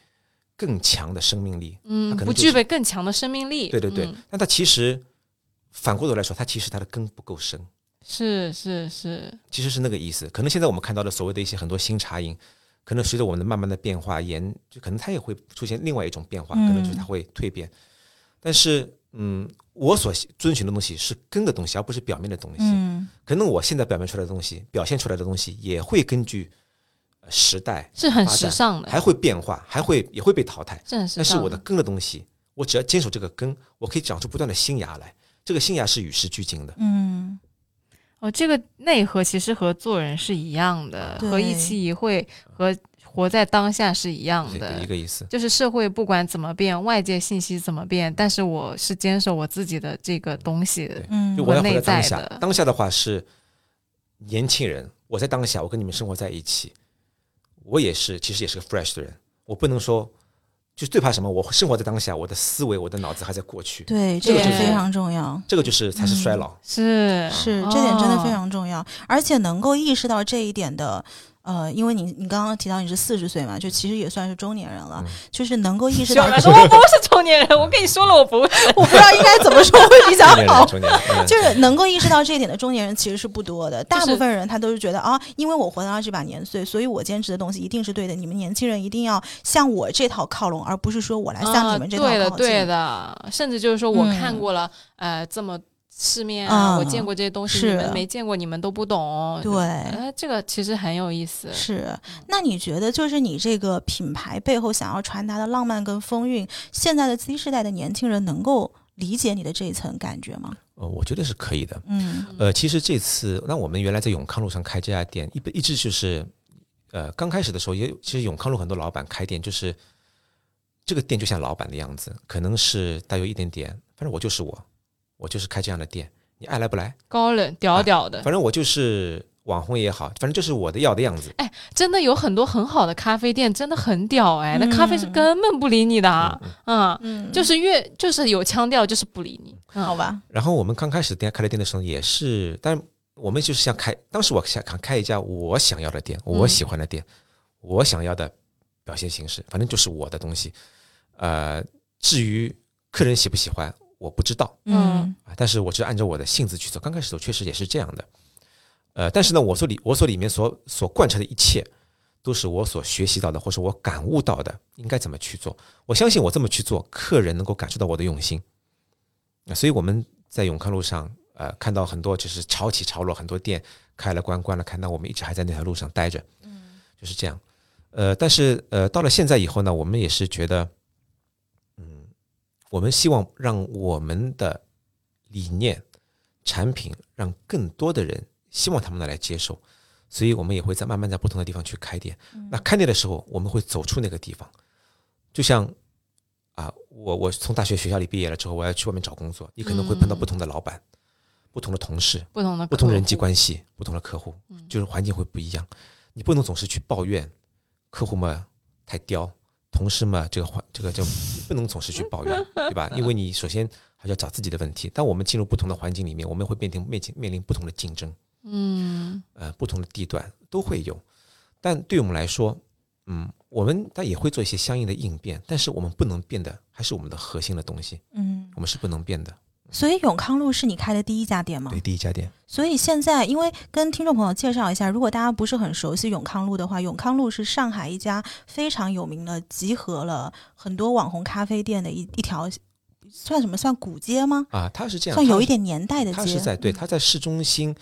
更强的生命力。嗯不它可能就是具备更强的生命力。对对对，嗯但它其实反过头来说，它其实它的根不够深，是是是，其实是那个意思。可能现在我们看到的所谓的一些很多新茶饮，可能随着我们的慢慢的变化，研就可能它也会出现另外一种变化，可能就是它会蜕变。但是，嗯，我所遵循的东西是根的东西，而不是表面的东西。嗯可能我现在表面出来的东西，表现出来的东西也会根据呃时代是很时尚的，还会变化，还会也会被淘汰。是很时尚。但是我的根的东西，我只要坚守这个根，我可以长出不断的新芽来。这个新芽是与时俱进的。嗯，哦，这个内核其实和做人是一样的，和一期一会和活在当下是一样的一。个意思。就是社会不管怎么变，外界信息怎么变，但是我是坚守我自己的这个东西的。嗯就我要活在当下。当下的话是年轻人，我在当下，我跟你们生活在一起，我也是，其实也是个 fresh 的人。我不能说，就是最怕什么？我生活在当下，我的思维、我的脑子还在过去，对，这个就非常重要。这个就是才是衰老。是是，这点真的非哦常重要，而且能够意识到这一点的，呃，因为你你刚刚提到你是四十岁嘛，就其实也算是中年人了，就是能够意识到小，说我不是中年人，我跟你说了，我不是。我不知道应该怎么说会比较好。就是能够意识到这一点的中年人其实是不多的，大部分人他都是觉得啊，因为我活到了这把年岁，所以我坚持的东西一定是对的。你们年轻人一定要向我这套靠拢，而不是说我来向你们这套靠近。啊对的，对的，甚至就是说我嗯看过了，呃，这么世面啊，嗯我见过这些东西，是你们没见过，你们都不懂。对呃，这个其实很有意思。是，那你觉得就是你这个品牌背后想要传达的浪漫跟风韵，现在的 Z 世代的年轻人能够理解你的这一层感觉吗？呃，我觉得是可以的。嗯呃，其实这次，那我们原来在永康路上开这家店，一一直就是，呃，刚开始的时候也有，其实永康路很多老板开店就是这个店就像老板的样子，可能是带有一点点，反正我就是我，我就是开这样的店，你爱来不来，高冷屌屌的，反正我就是网红也好，反正就是我的要的样子。哎真的有很多很好的咖啡店，真的很屌哎，那咖啡是嗯根本不理你的啊，嗯，嗯。就是越就是有腔调，就是不理你。嗯。好吧，然后我们刚开始店开了店的时候也是，但我们就是想开，当时我想想开一家我想要的店，我喜欢的店，我想要的表现形式，反正就是我的东西。呃，至于客人喜不喜欢，我不知道嗯啊，但是我是按照我的性子去做。刚开始我确实也是这样的，呃，但是呢，我所里我所里面所所贯彻的一切，都是我所学习到的，或是我感悟到的，应该怎么去做。我相信我这么去做，客人能够感受到我的用心。啊所以我们在永康路上，呃，看到很多就是潮起潮落，很多店开了关，关了开，那我们一直还在那条路上待着，就是这样。呃，但是呃，到了现在以后呢，我们也是觉得，嗯，我们希望让我们的理念、产品让更多的人希望他们来接受，所以我们也会在慢慢在不同的地方去开店。那开店的时候，我们会走出那个地方，就像啊，我我从大学学校里毕业了之后，我要去外面找工作，你可能会碰到不同的老板、不同的同事、不同的不同人际关系、不同的客户，就是环境会不一样。你不能总是去抱怨客户们太刁，同事嘛这个环这个就不能总是去抱怨，对吧？因为你首先还是要找自己的问题。当我们进入不同的环境里面，我们会面临面临面临不同的竞争，嗯呃，不同的地段都会有。但对我们来说，嗯，我们但也会做一些相应的应变，但是我们不能变的还是我们的核心的东西，嗯，我们是不能变的。所以永康路是你开的第一家店吗对，？第一家店，所以现在，因为跟听众朋友介绍一下，如果大家不是很熟悉永康路的话，永康路是上海一家非常有名的，集合了很多网红咖啡店的一一条，算什么？算古街吗？啊，它是这样，算有一点年代的街。它是在对，它在市中心，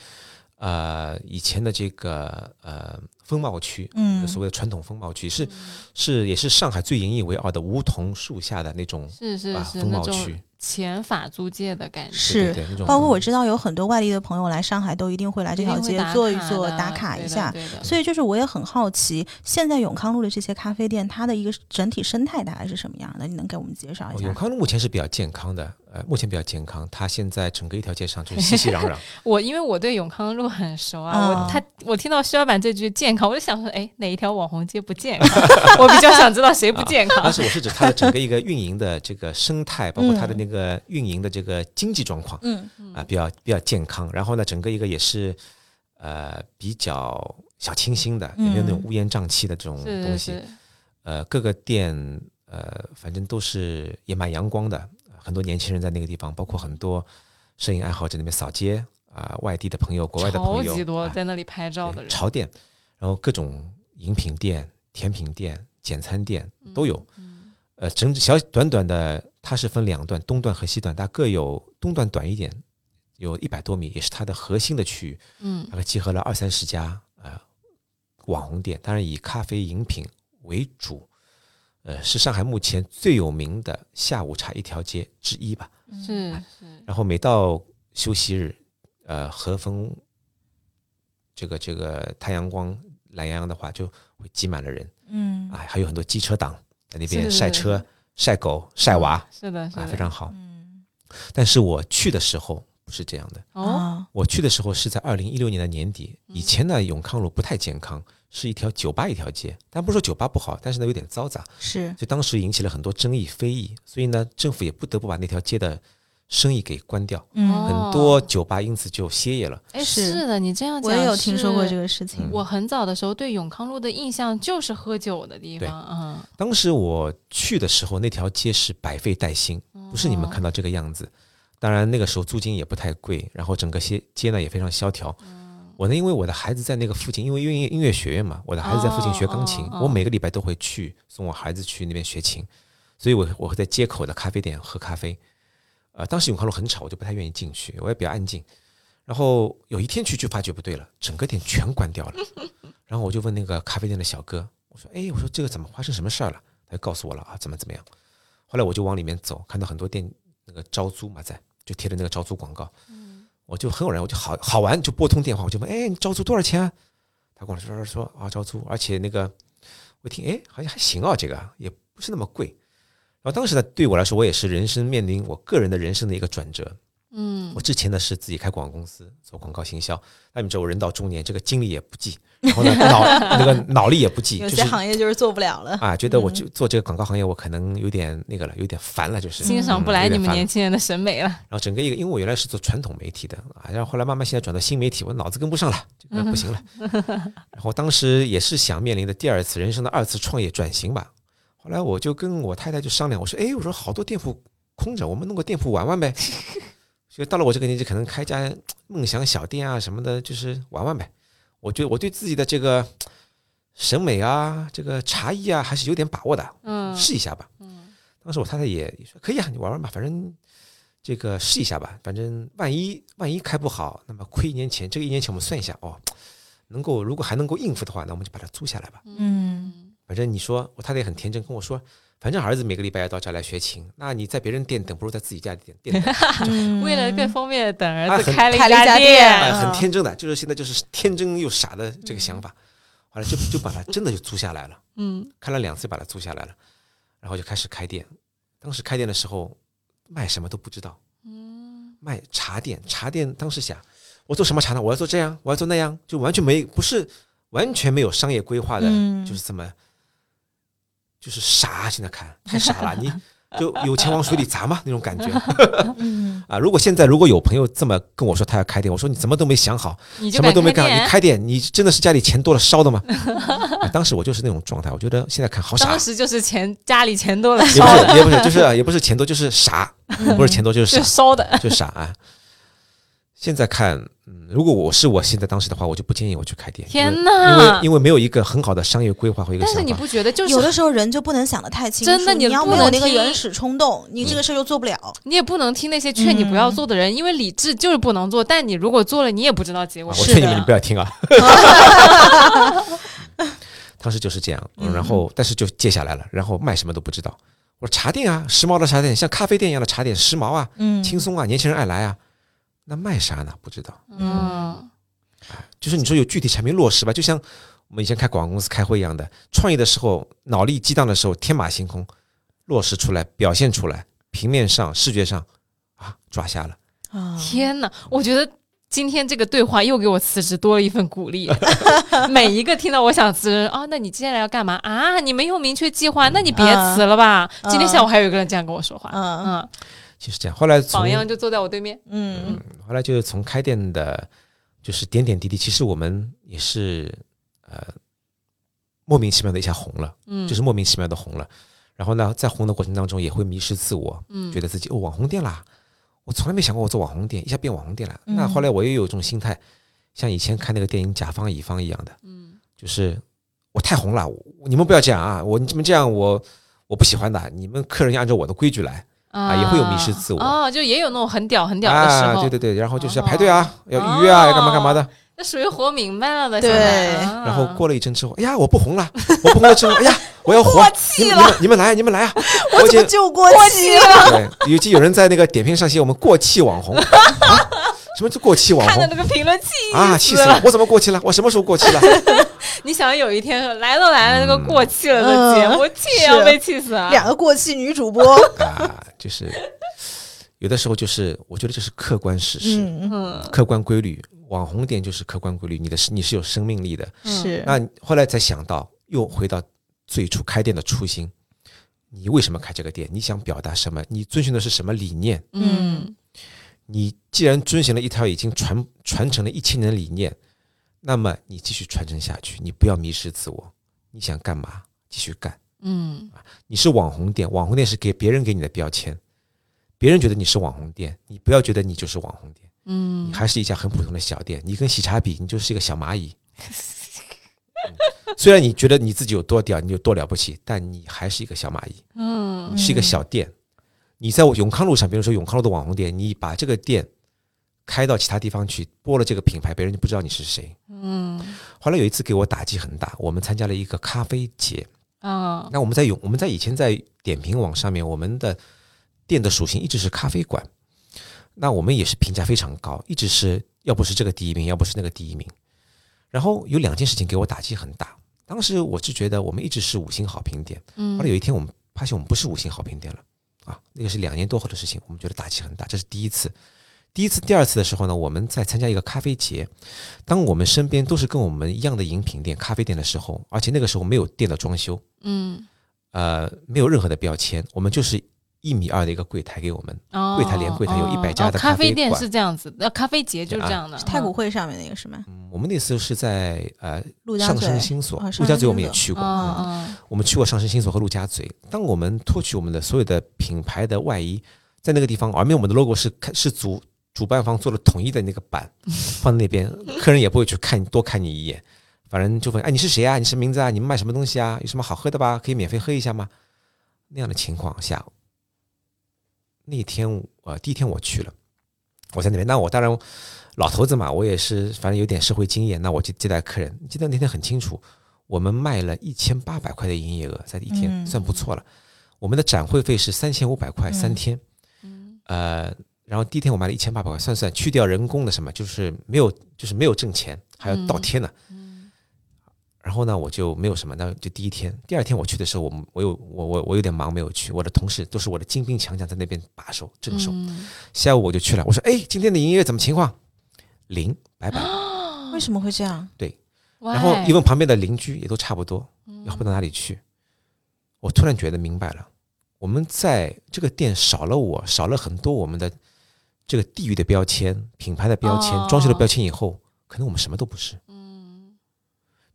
呃，以前的这个呃风貌区，嗯。所谓的传统风貌区，是是也是上海最引以为傲的梧桐树下的那种是是啊是风貌区，前法租界的感觉，是对对对包括我知道有很多外地的朋友来上海都一定会来这条街坐一坐、打卡一下。所以就是我也很好奇，现在永康路的这些咖啡店，它的一个整体生态大概是什么样的？你能给我们介绍一下？哦永康路目前是比较健康的，呃，目前比较健康，它现在整个一条街上就是熙熙攘攘，我因为我对永康路很熟啊，啊我他我听到薛老板这句健康，我就想说，哎，哪一条网红街不健康？我比较想知道谁不健康但。是我是指它的整个一个运营的这个生态，包括它的嗯那个运营的这个经济状况嗯啊，比较比较健康。然后呢，整个一个也是呃比较小清新的，也没有那种嗯乌烟瘴气的这种东西。是，呃，各个店呃，反正都是也蛮阳光的，呃很多年轻人在那个地方，包括很多摄影爱好者那边扫街啊、外地的朋友、国外的朋友，超级多啊在那里拍照的人，对潮店，然后各种饮品店、甜品店、简餐店都有。嗯呃，整小短短的，它是分两段，东段和西段，它各有东段短一点，有一百多米，也是它的核心的区域，嗯大概集合了二三十家呃网红店，当然以咖啡饮品为主，呃，是上海目前最有名的下午茶一条街之一吧。是是，然后每到休息日，呃，和风这个这个太阳光懒洋洋的话，就会挤满了人。嗯。啊，还有很多机车党在那边是晒车、晒狗、晒娃是的，是啊，的，非常好。嗯。但是我去的时候不是这样的，哦，啊我去的时候是在二零一六年的年底。以前呢，永康路不太健康，是一条酒吧一条街，但不是说酒吧不好，但是呢有点嘈杂，是。所以当时引起了很多争议非议，所以呢政府也不得不把那条街的生意给关掉，很多酒吧因此就歇业了。哎，是是的，你这样讲，我也有听说过这。个事情。嗯我很早的时候对永康路的印象就是喝酒的地对方，嗯，当时我去的时候，那条街是百废待兴，不是你们哦看到这个样子。当然那个时候租金也不太贵，然后整个街街呢也非常萧条。我呢，因为我的孩子在那个附近，因为音乐音乐学院嘛，我的孩子在附近学钢琴，哦哦哦我每个礼拜都会去送我孩子去那边学琴，所以我我会在街口的咖啡店喝咖啡。呃，当时永康路很吵，我就不太愿意进去，我也比较安静。然后有一天去就发觉不对了，整个店全关掉了。然后我就问那个咖啡店的小哥，我说：“哎，我说这个怎么发生什么事儿了？”他就告诉我了啊，怎么怎么样。后来我就往里面走，看到很多店那个招租嘛，在就贴着那个招租广告，我就很偶然，我就好好玩，就拨通电话，我就问：“哎，你招租多少钱啊？”他跟我说说啊，招租，而且那个我一听，哎，好像还行啊，这个也不是那么贵。然后当时呢，对我来说，我也是人生面临我个人的人生的一个转折。嗯我之前呢是自己开广告公司做广告行销，那你知道我人到中年，这个精力也不济，然后呢脑那个 脑力也不济，有些行业就是做不了了。啊，觉得我嗯就做这个广告行业，我可能有点那个了，有点烦了，就是欣赏不来你们年轻人的审美了。然后整个一个，因为我原来是做传统媒体的啊，然后后来慢慢现在转到新媒体，我脑子跟不上了，这个不行了。然后当时也是想面临的第二次人生的二次创业转型吧。后来我就跟我太太就商量，我说，哎，我说好多店铺空着，我们弄个店铺玩玩呗。所以到了我这个年纪，可能开家梦想小店啊什么的，就是玩玩呗。我觉得我对自己的这个审美啊，这个茶艺啊，还是有点把握的。嗯，试一下吧。嗯当时我太太也也说可以啊，你玩玩吧，反正这个试一下吧，反正万一万一开不好，那么亏一年钱，这个一年钱我们算一下哦，能够如果还能够应付的话，那我们就把它租下来吧。嗯，反正你说我太太也很天真跟我说，反正儿子每个礼拜要到这儿来学琴，那你在别人店等，不如在自己家里店店等。嗯为了更方便等儿子开了开了一家店很天真的，就是现在就是天真又傻的这个想法，后来就就把它真的就租下来了，嗯 开了两次把它租下来了，然后就开始开店。当时开店的时候卖什么都不知道，嗯卖茶店，茶店当时想我做什么茶呢？我要做这样，我要做那样，就完全没不是完全没有商业规划的，嗯就是这么就是傻。现在看太傻了，你 就有钱往水里砸嘛那种感觉 嗯 啊！如果现在如果有朋友这么跟我说他要开店，我说你怎么都没想好，你什么都没干，你开店，你真的是家里钱多了烧的吗？啊当时我就是那种状态，我觉得现在看好傻当，时就是钱家里钱多了也不是也不是就是也不是钱多就是傻，不是钱多就是就傻，烧的。就傻啊。现在看，嗯，如果我是我现在当时的话，我就不建议我去开店。天因为哪因为因为没有一个很好的商业规划和一个但是。你不觉得就是有的时候人就不能想得太清楚，真的你你要没有那个原始冲动，你这个事儿就做不了。你也不能听那些劝你不要做的人，因为理智就是不能做。但你如果做了，你也不知道结果啊我。劝你们，你不要听啊。当时就是这样，嗯然后但是就接下来了，然后卖什么都不知道。我说茶店啊，时髦的茶店，像咖啡店一样的茶店，时髦啊，嗯轻松啊，年轻人爱来啊。那卖啥呢？不知道。嗯，就是你说有具体产品落实吧，就像我们以前开广告公司开会一样的，创业的时候脑力激荡的时候，天马行空，落实出来，表现出来，平面上、视觉上啊，抓瞎了。啊天哪！我觉得今天这个对话又给我辞职多了一份鼓励。每一个听到我想辞职啊，那你接下来要干嘛啊？你没有明确计划，那你别辞了吧。嗯今天下午还有一个人这样跟我说话，嗯嗯，就是这样。后来从榜样就坐在我对面。嗯后来就是从开店的，就是点点滴滴，其实我们也是呃莫名其妙的一下红了，嗯，就是莫名其妙的红了。然后呢，在红的过程当中也会迷失自我，嗯觉得自己哦网红店啦，我从来没想过我做网红店，一下变网红店了。嗯那后来我也有一种心态，像以前看那个电影《甲方乙方》一样的，嗯就是我太红了，你们不要这样啊，我你们这样我我不喜欢的，你们客人要按照我的规矩来啊也会有迷失自我哦，就也有那种很屌很屌的时啊，候，对对对，然后就是要哦排队啊，要预约啊，要干嘛干嘛的。那属于活明白了的。对现在啊然后过了一阵之后，哎呀，我不红了，我不红了之后，哎呀，我要火，气了你们你们来，你们来啊！我怎么就过气了？对，尤其有人在那个点评上写我们过气网红，啊、什么叫过气网看的红那个评论气啊？气死了！我怎么过气了？我什么时候过气了？你想有一天来都来了，那个过气了的嗯节目，气也要被气死啊！两个过气女主播，啊，就是有的时候就是我觉得这是客观事实、客观规律。网红店就是客观规律，你的是你是有生命力的。是那后来才想到，又回到最初开店的初心。你为什么开这个店？你想表达什么？你遵循的是什么理念？嗯你既然遵循了一条已经传传承了一千年的理念，那么你继续传承下去，你不要迷失自我。你想干嘛，继续干。嗯你是网红店，网红店是给别人给你的标签，别人觉得你是网红店，你不要觉得你就是网红店，嗯你还是一家很普通的小店。你跟喜茶比，你就是一个小蚂蚁。嗯虽然你觉得你自己有多屌，你有多了不起，但你还是一个小蚂蚁。嗯是一个小店。你在永康路上，比如说永康路的网红店，你把这个店开到其他地方去，播了这个品牌，别人就不知道你是谁。嗯后来有一次给我打击很大，我们参加了一个咖啡节。啊那我们在永我们在以前在点评网上面，我们的店的属性一直是咖啡馆。那我们也是评价非常高，一直是要不是这个第一名，要不是那个第一名。然后有两件事情给我打击很大。当时我是觉得我们一直是五星好评店，嗯后来有一天我们发现我们不是五星好评店了，啊，那个是两年多后的事情，我们觉得打击很大，这是第一次。第一次、第二次的时候呢，我们在参加一个咖啡节，当我们身边都是跟我们一样的饮品店、咖啡店的时候，而且那个时候没有店的装修，嗯呃，没有任何的标签，我们就是一米二的一个柜台给我们，哦柜台连柜台有哦100家的哦咖咖啡店是这样子，那咖啡节就是这样的。太古汇上面那个是吗？嗯，我们那次是在呃陆家嘴上升星所哦，陆家嘴我们也去过，嗯我们去过上升星所和陆家嘴。当我们脱去我们的所有的品牌的外衣，在那个地方，而面我们的 logo 是看是主主办方做了统一的那个版，放在那边，客人也不会去看多看你一眼，反正就问哎你是谁啊？你什么名字啊？你们卖什么东西啊？有什么好喝的吧？可以免费喝一下吗？那样的情况下，那天呃第一天我去了，我在那边，那我当然老头子嘛，我也是反正有点社会经验，那我就接待客人，记得那天很清楚。我们卖了一千八百块的营业额，在一天、嗯算不错了。我们的展会费是三千五百块、嗯三天，嗯呃，然后第一天我卖了一千八百块，算算去掉人工的什么，就是没有就是没有挣钱，还要倒贴呢。嗯然后呢，我就没有什么，那就第一天，第二天我去的时候，我们我有我我我有点忙没有去，我的同事都是我的精兵强将在那边把守镇守。嗯下午我就去了，我说，哎，今天的营业怎么情况？零，拜拜。为什么会这样？对然后？因为旁边的邻居也都差不多，嗯也好不到哪里去。我突然觉得明白了，我们在这个店少了我，少了很多我们的这个地域的标签、品牌的标签、哦装修的标签以后，可能我们什么都不是。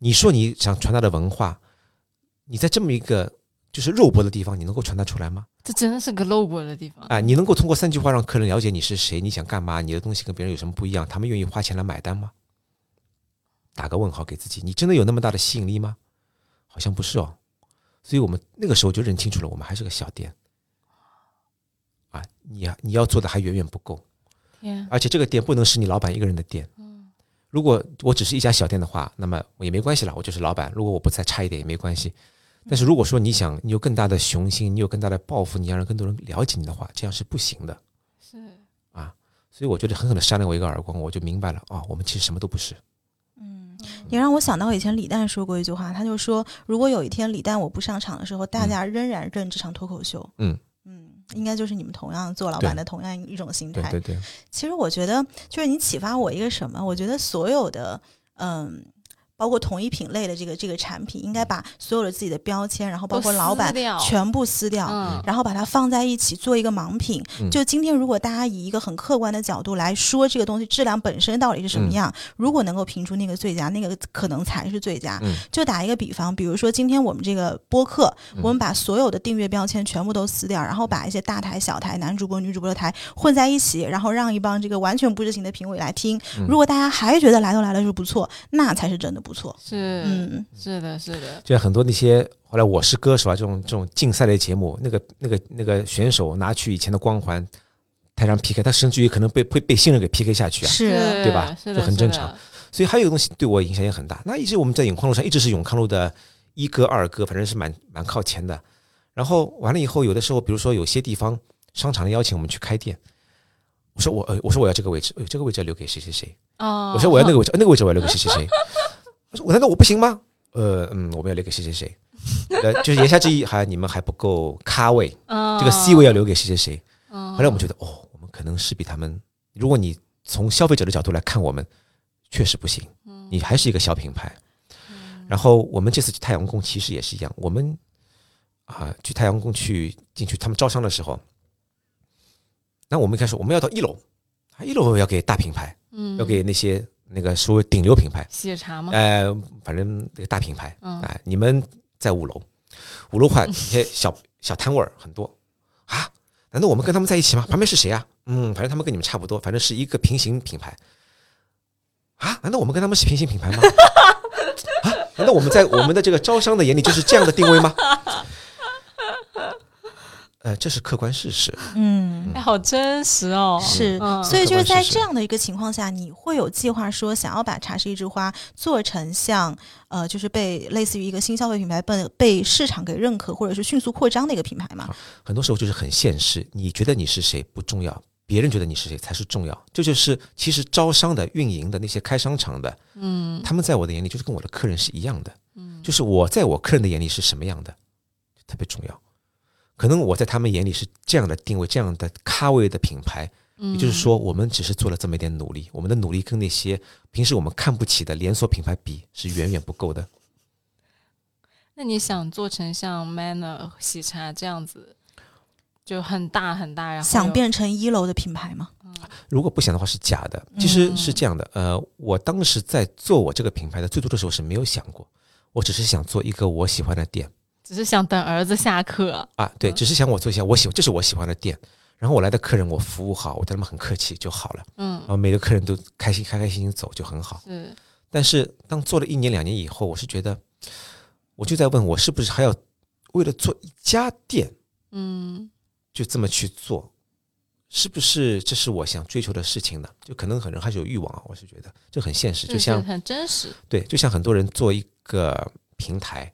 嗯你说你想传达的文化，你在这么一个就是肉搏的地方，你能够传达出来吗？这真的是个肉搏的地方。哎，你能够通过三句话让客人了解你是谁，你想干嘛，你的东西跟别人有什么不一样，他们愿意花钱来买单吗？打个问号给自己，你真的有那么大的吸引力吗？好像不是哦。所以我们那个时候就认清楚了，我们还是个小店。啊，你呀，你要做的还远远不够，天，而且这个店不能是你老板一个人的店。如果我只是一家小店的话，那么我也没关系了，我就是老板。如果我不再差一点也没关系。但是如果说你想你有更大的雄心，你有更大的抱负，你要让更多人了解你的话，这样是不行的。是啊所以我觉得狠狠的扇了我一个耳光，我就明白了啊、我们其实什么都不是。嗯也让我想到以前李诞说过一句话，他就说，如果有一天李诞我不上场的时候，大家仍然认这场脱口秀，嗯嗯，应该就是你们同样做老板的同样一种心态。对对对，其实我觉得，就是你启发我一个什么？我觉得所有的，嗯。包括同一品类的这个这个产品，应该把所有的自己的标签，然后包括老板全部撕掉，嗯然后把它放在一起做一个盲品。嗯就今天，如果大家以一个很客观的角度来说这个东西质量本身到底是什么嗯样，如果能够评出那个最佳，那个可能才是最佳。嗯就打一个比方，比如说今天我们这个播客，嗯我们把所有的订阅标签全部都撕掉，然后把一些大台、小台、男主播、女主播的台混在一起，然后让一帮这个完全不知情的评委来听。嗯如果大家还觉得来都来了是不错，那才是真的不错。是嗯，是的，是的，就像很多那些后来我是歌手啊这种这种竞赛类节目，那个那个那个选手拿去以前的光环，台上 PK，他甚至于可能被被被新人给 PK 下去啊。是对吧是的，是的就很正常。所以还有一个东西对我影响也很大。那一直我们在永康路上一直是永康路的一哥、二哥，反正是蛮蛮靠前的。然后完了以后，有的时候，比如说有些地方商场邀请我们去开店，我说我呃我说我要这个位置，这个位置要留给谁谁谁，哦，我说我要那个位置，呃那个位置我要留给谁谁谁。我说我难道我不行吗？呃嗯，我们要留给谁谁谁。呃，就是言下之意，还你们还不够咖位，嗯这个 C 位要留给谁谁谁。嗯后来我们觉得，哦，我们可能是比他们，如果你从消费者的角度来看，我们确实不行，你还是一个小品牌。然后我们这次去太阳宫其实也是一样，我们啊去太阳宫去进去他们招商的时候，那我们一开始我们要到一楼，啊一楼要给大品牌，嗯要给那些那个所谓顶流品牌，喜茶吗？呃，反正那个大品牌，嗯哎，你们在五楼，五楼话一 些小小摊位儿很多啊，难道我们跟他们在一起吗？旁边是谁啊？嗯，反正他们跟你们差不多，反正是一个平行品牌啊？难道我们跟他们是平行品牌吗？啊？难道我们在我们的这个招商的眼里就是这样的定位吗？呃，这是客观事实。嗯，哎，好真实哦，是，嗯所以就是在这样的一个情况下，你会有计划说想要把茶是一枝花做成像呃，就是被类似于一个新消费品牌被被市场给认可，或者是迅速扩张的一个品牌吗？很多时候就是很现实，你觉得你是谁不重要，别人觉得你是谁才是重要。这就是其实招商的、运营的那些开商场的，嗯他们在我的眼里就是跟我的客人是一样的，嗯，就是我在我客人的眼里是什么样的，特别重要。可能我在他们眼里是这样的定位、这样的咖位的品牌，嗯也就是说，我们只是做了这么一点努力，我们的努力跟那些平时我们看不起的连锁品牌比是远远不够的。那你想做成像 Manner 喜茶这样子，就很大很大，然后想变成一楼的品牌吗？如果不想的话是假的。其实是这样的，呃，我当时在做我这个品牌的最多的时候是没有想过，我只是想做一个我喜欢的店只是想等儿子下课，啊，对，只是想我做一下我喜欢这是我喜欢的店，然后我来的客人我服务好，我对他们很客气就好了，嗯。然，后每个客人都开心开开心心走就很好。嗯，但是当做了一年两年以后，我是觉得，我就在问我是不是还要为了做一家店嗯。就这么去做，是不是这是我想追求的事情呢？就可能很人还是有欲望啊，我是觉得这很现实，就像很真实，对，就像很多人做一个平台，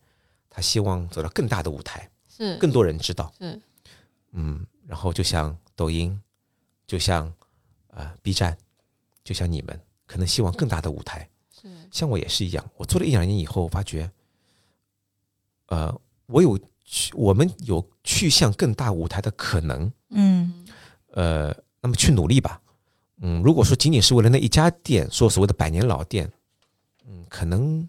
他希望走到更大的舞台，是更多人知道。是嗯，然后就像抖音，就像呃 B 站，就像你们，可能希望更大的舞台。是像我也是一样，我做了一两年以后，我发觉，呃，我有去，我们有去向更大舞台的可能。嗯呃，那么去努力吧。嗯，如果说仅仅是为了那一家店，说所谓的百年老店，嗯，可能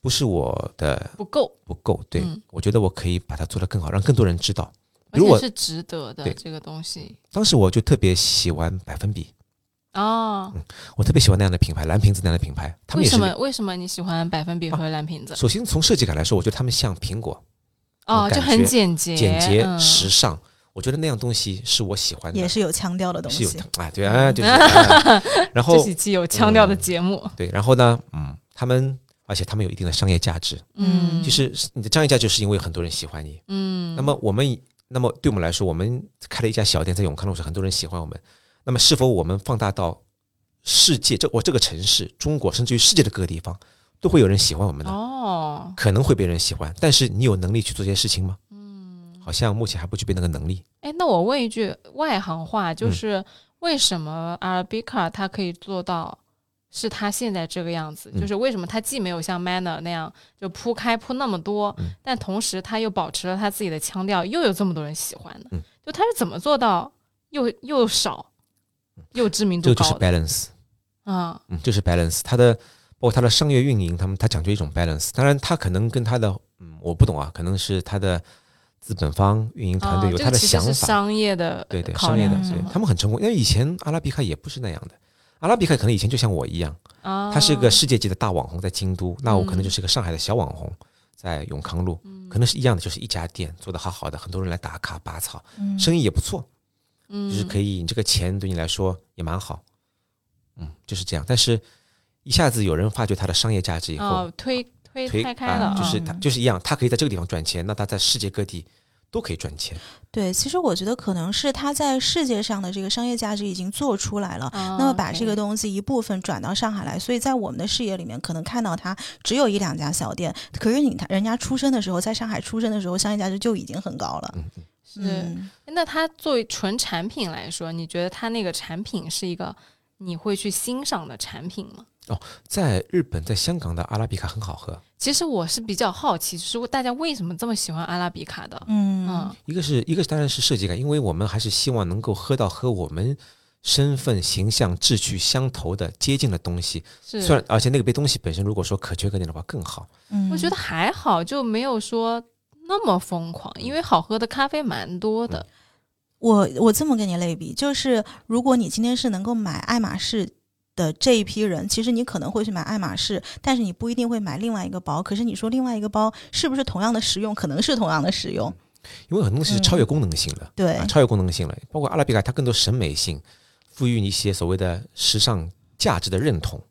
不是我的不够，不够。对、嗯我觉得我可以把它做得更好，让更多人知道。而如果且是值得的这个东西当时我就特别喜欢百分比，哦。我特别喜欢那样的品牌，蓝瓶子那样的品牌，他们。为什么为什么你喜欢百分比和蓝瓶子？首先从设计感来说，我觉得他们像苹果，哦，就很简洁，简洁、嗯时尚。我觉得那样东西是我喜欢的，也是有腔调的东是有西。的啊，对啊，就是。啊然后这是一期有腔调的节目。对，然后呢，嗯，他们而且他们有一定的商业价值，嗯就是你的商业价值是因为很多人喜欢你。嗯，那么我们，那么对我们来说，我们开了一家小店在永康路上，很多人喜欢我们。那么是否我们放大到世界，这我这个城市、中国，甚至于世界的各个地方，都会有人喜欢我们呢？哦，可能会被人喜欢，但是你有能力去做这些事情吗？嗯，好像目前还不具备那个能力。哎，那我问一句外行话，嗯就是为什么 Arabica 它可以做到是他现在这个样子？嗯就是为什么他既没有像 Manner 那样就铺开铺那么多，嗯但同时他又保持了他自己的腔调，又有这么多人喜欢的？嗯就他是怎么做到又又少又知名这个就是？balance，啊，嗯，就是 balance。他的包括他的商业运营，他们他讲究一种 balance。当然，他可能跟他的嗯，我不懂啊，可能是他的资本方、运营团队啊有他的想法。商业的对对，考商业的，他们很成功。因为以前阿拉比卡也不是那样的，阿拉比卡可能以前就像我一样，啊，他是个世界级的大网红在京都，那我可能嗯就是个上海的小网红在永康路，可能是一样的，就是一家店做的好好的，很多人来打卡拔草，嗯。生意也不错，嗯。就是可以，你这个钱对你来说也蛮好，嗯，就是这样。但是一下子有人发觉它的商业价值以后，哦推推推开开了，啊就是嗯它就是一样，他可以在这个地方赚钱，那他在世界各地都可以赚钱。对，其实我觉得可能是他在世界上的这个商业价值已经做出来了。啊那么把这个东西一部分转到上海来，所以在我们的视野里面，可能看到它只有一两家小店，可是你看人家出生的时候，在上海出生的时候，商业价值就已经很高了。嗯嗯，是。嗯，那它作为纯产品来说，你觉得它那个产品是一个你会去欣赏的产品吗？在日本，在香港的阿拉比卡很好喝，其实我是比较好奇，就是大家为什么这么喜欢阿拉比卡的？嗯嗯一个是一个当然是设计感，因为我们还是希望能够喝到和我们身份、形象、志趣相投的接近的东西。是，虽然而且那个杯东西本身，如果说可圈可点的话更好。嗯我觉得还好，就没有说那么疯狂，因为好喝的咖啡蛮多的。我我这么跟你类比，就是如果你今天是能够买爱马仕的这一批人，其实你可能会去买爱马仕，但是你不一定会买另外一个包。可是你说另外一个包是不是同样的实用？可能是同样的实用。因为很多东西是超越功能性的，对啊，超越功能性了。包括阿拉比卡，它更多审美性，赋予你一些所谓的时尚价值的认同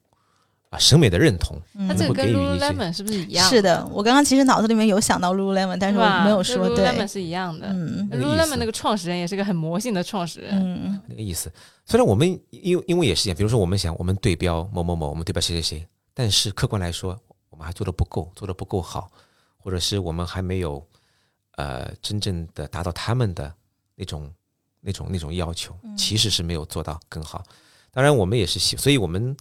啊，审美的认同。嗯它这个跟 Lululemon 是不是一样？是的，我刚刚其实脑子里面有想到 Lululemon，但是我没有说对。Lululemon 是一样的。嗯 Lululemon 那个创始人也是个很魔性的创始人。嗯那个意思。虽然我们因为因为也是一样，比如说我们想我们对标某某某，我们对标谁谁谁，但是客观来说，我们还做的不够，做的不够好，或者是我们还没有呃真正的达到他们的那种那种那种要求，其实是没有做到更好。当然，我们也是希，所以我们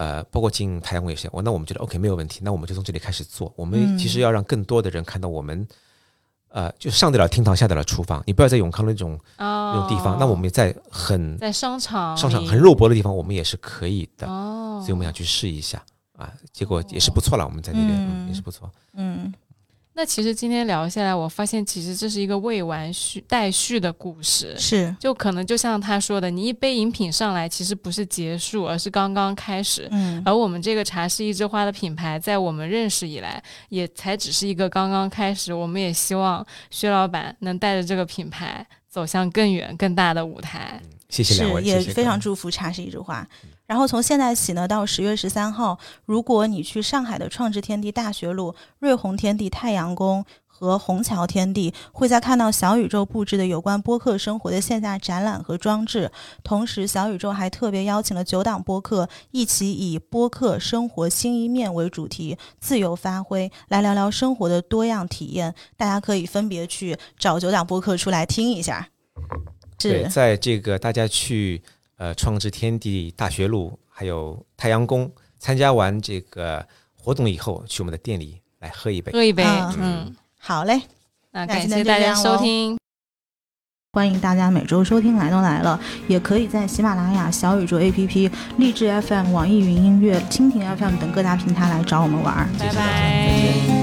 呃，包括进太阳宫也是，我那我们觉得 OK 没有问题，那我们就从这里开始做。我们嗯其实要让更多的人看到我们。呃，就上得了厅堂，下得了厨房。你不要在永康那种哦，那种地方，那我们在很在商场商场很肉搏的地方，我们也是可以的，哦，所以我们想去试一下啊，结果也是不错了，我们在那边嗯嗯也是不错。嗯那其实今天聊下来，我发现其实这是一个未完续待续的故事。是就可能就像他说的，你一杯饮品上来，其实不是结束，而是刚刚开始。嗯而我们这个茶是一枝花的品牌，在我们认识以来，也才只是一个刚刚开始。我们也希望薛老板能带着这个品牌走向更远、更大的舞台。谢谢两位，也非常祝福茶是一枝花。然后从现在起呢，到十月十三号，如果你去上海的创智天地大学路、瑞虹天地太阳宫和虹桥天地，会在看到小宇宙布置的有关播客生活的线下展览和装置。同时，小宇宙还特别邀请了九档播客一起以播客生活新一面为主题，自由发挥，来聊聊生活的多样体验。大家可以分别去找九档播客出来听一下。对，是，在这个大家去呃创智天地大学路还有太阳宫参加完这个活动以后，去我们的店里来喝一杯。喝一杯，嗯嗯，好嘞。那感谢大家收听。欢迎大家每周收听《来都来了》，也可以在喜马拉雅、小宇宙 APP、荔枝 FM、网易云音乐、蜻蜓 FM 等各大平台来找我们玩儿。拜谢谢大家拜。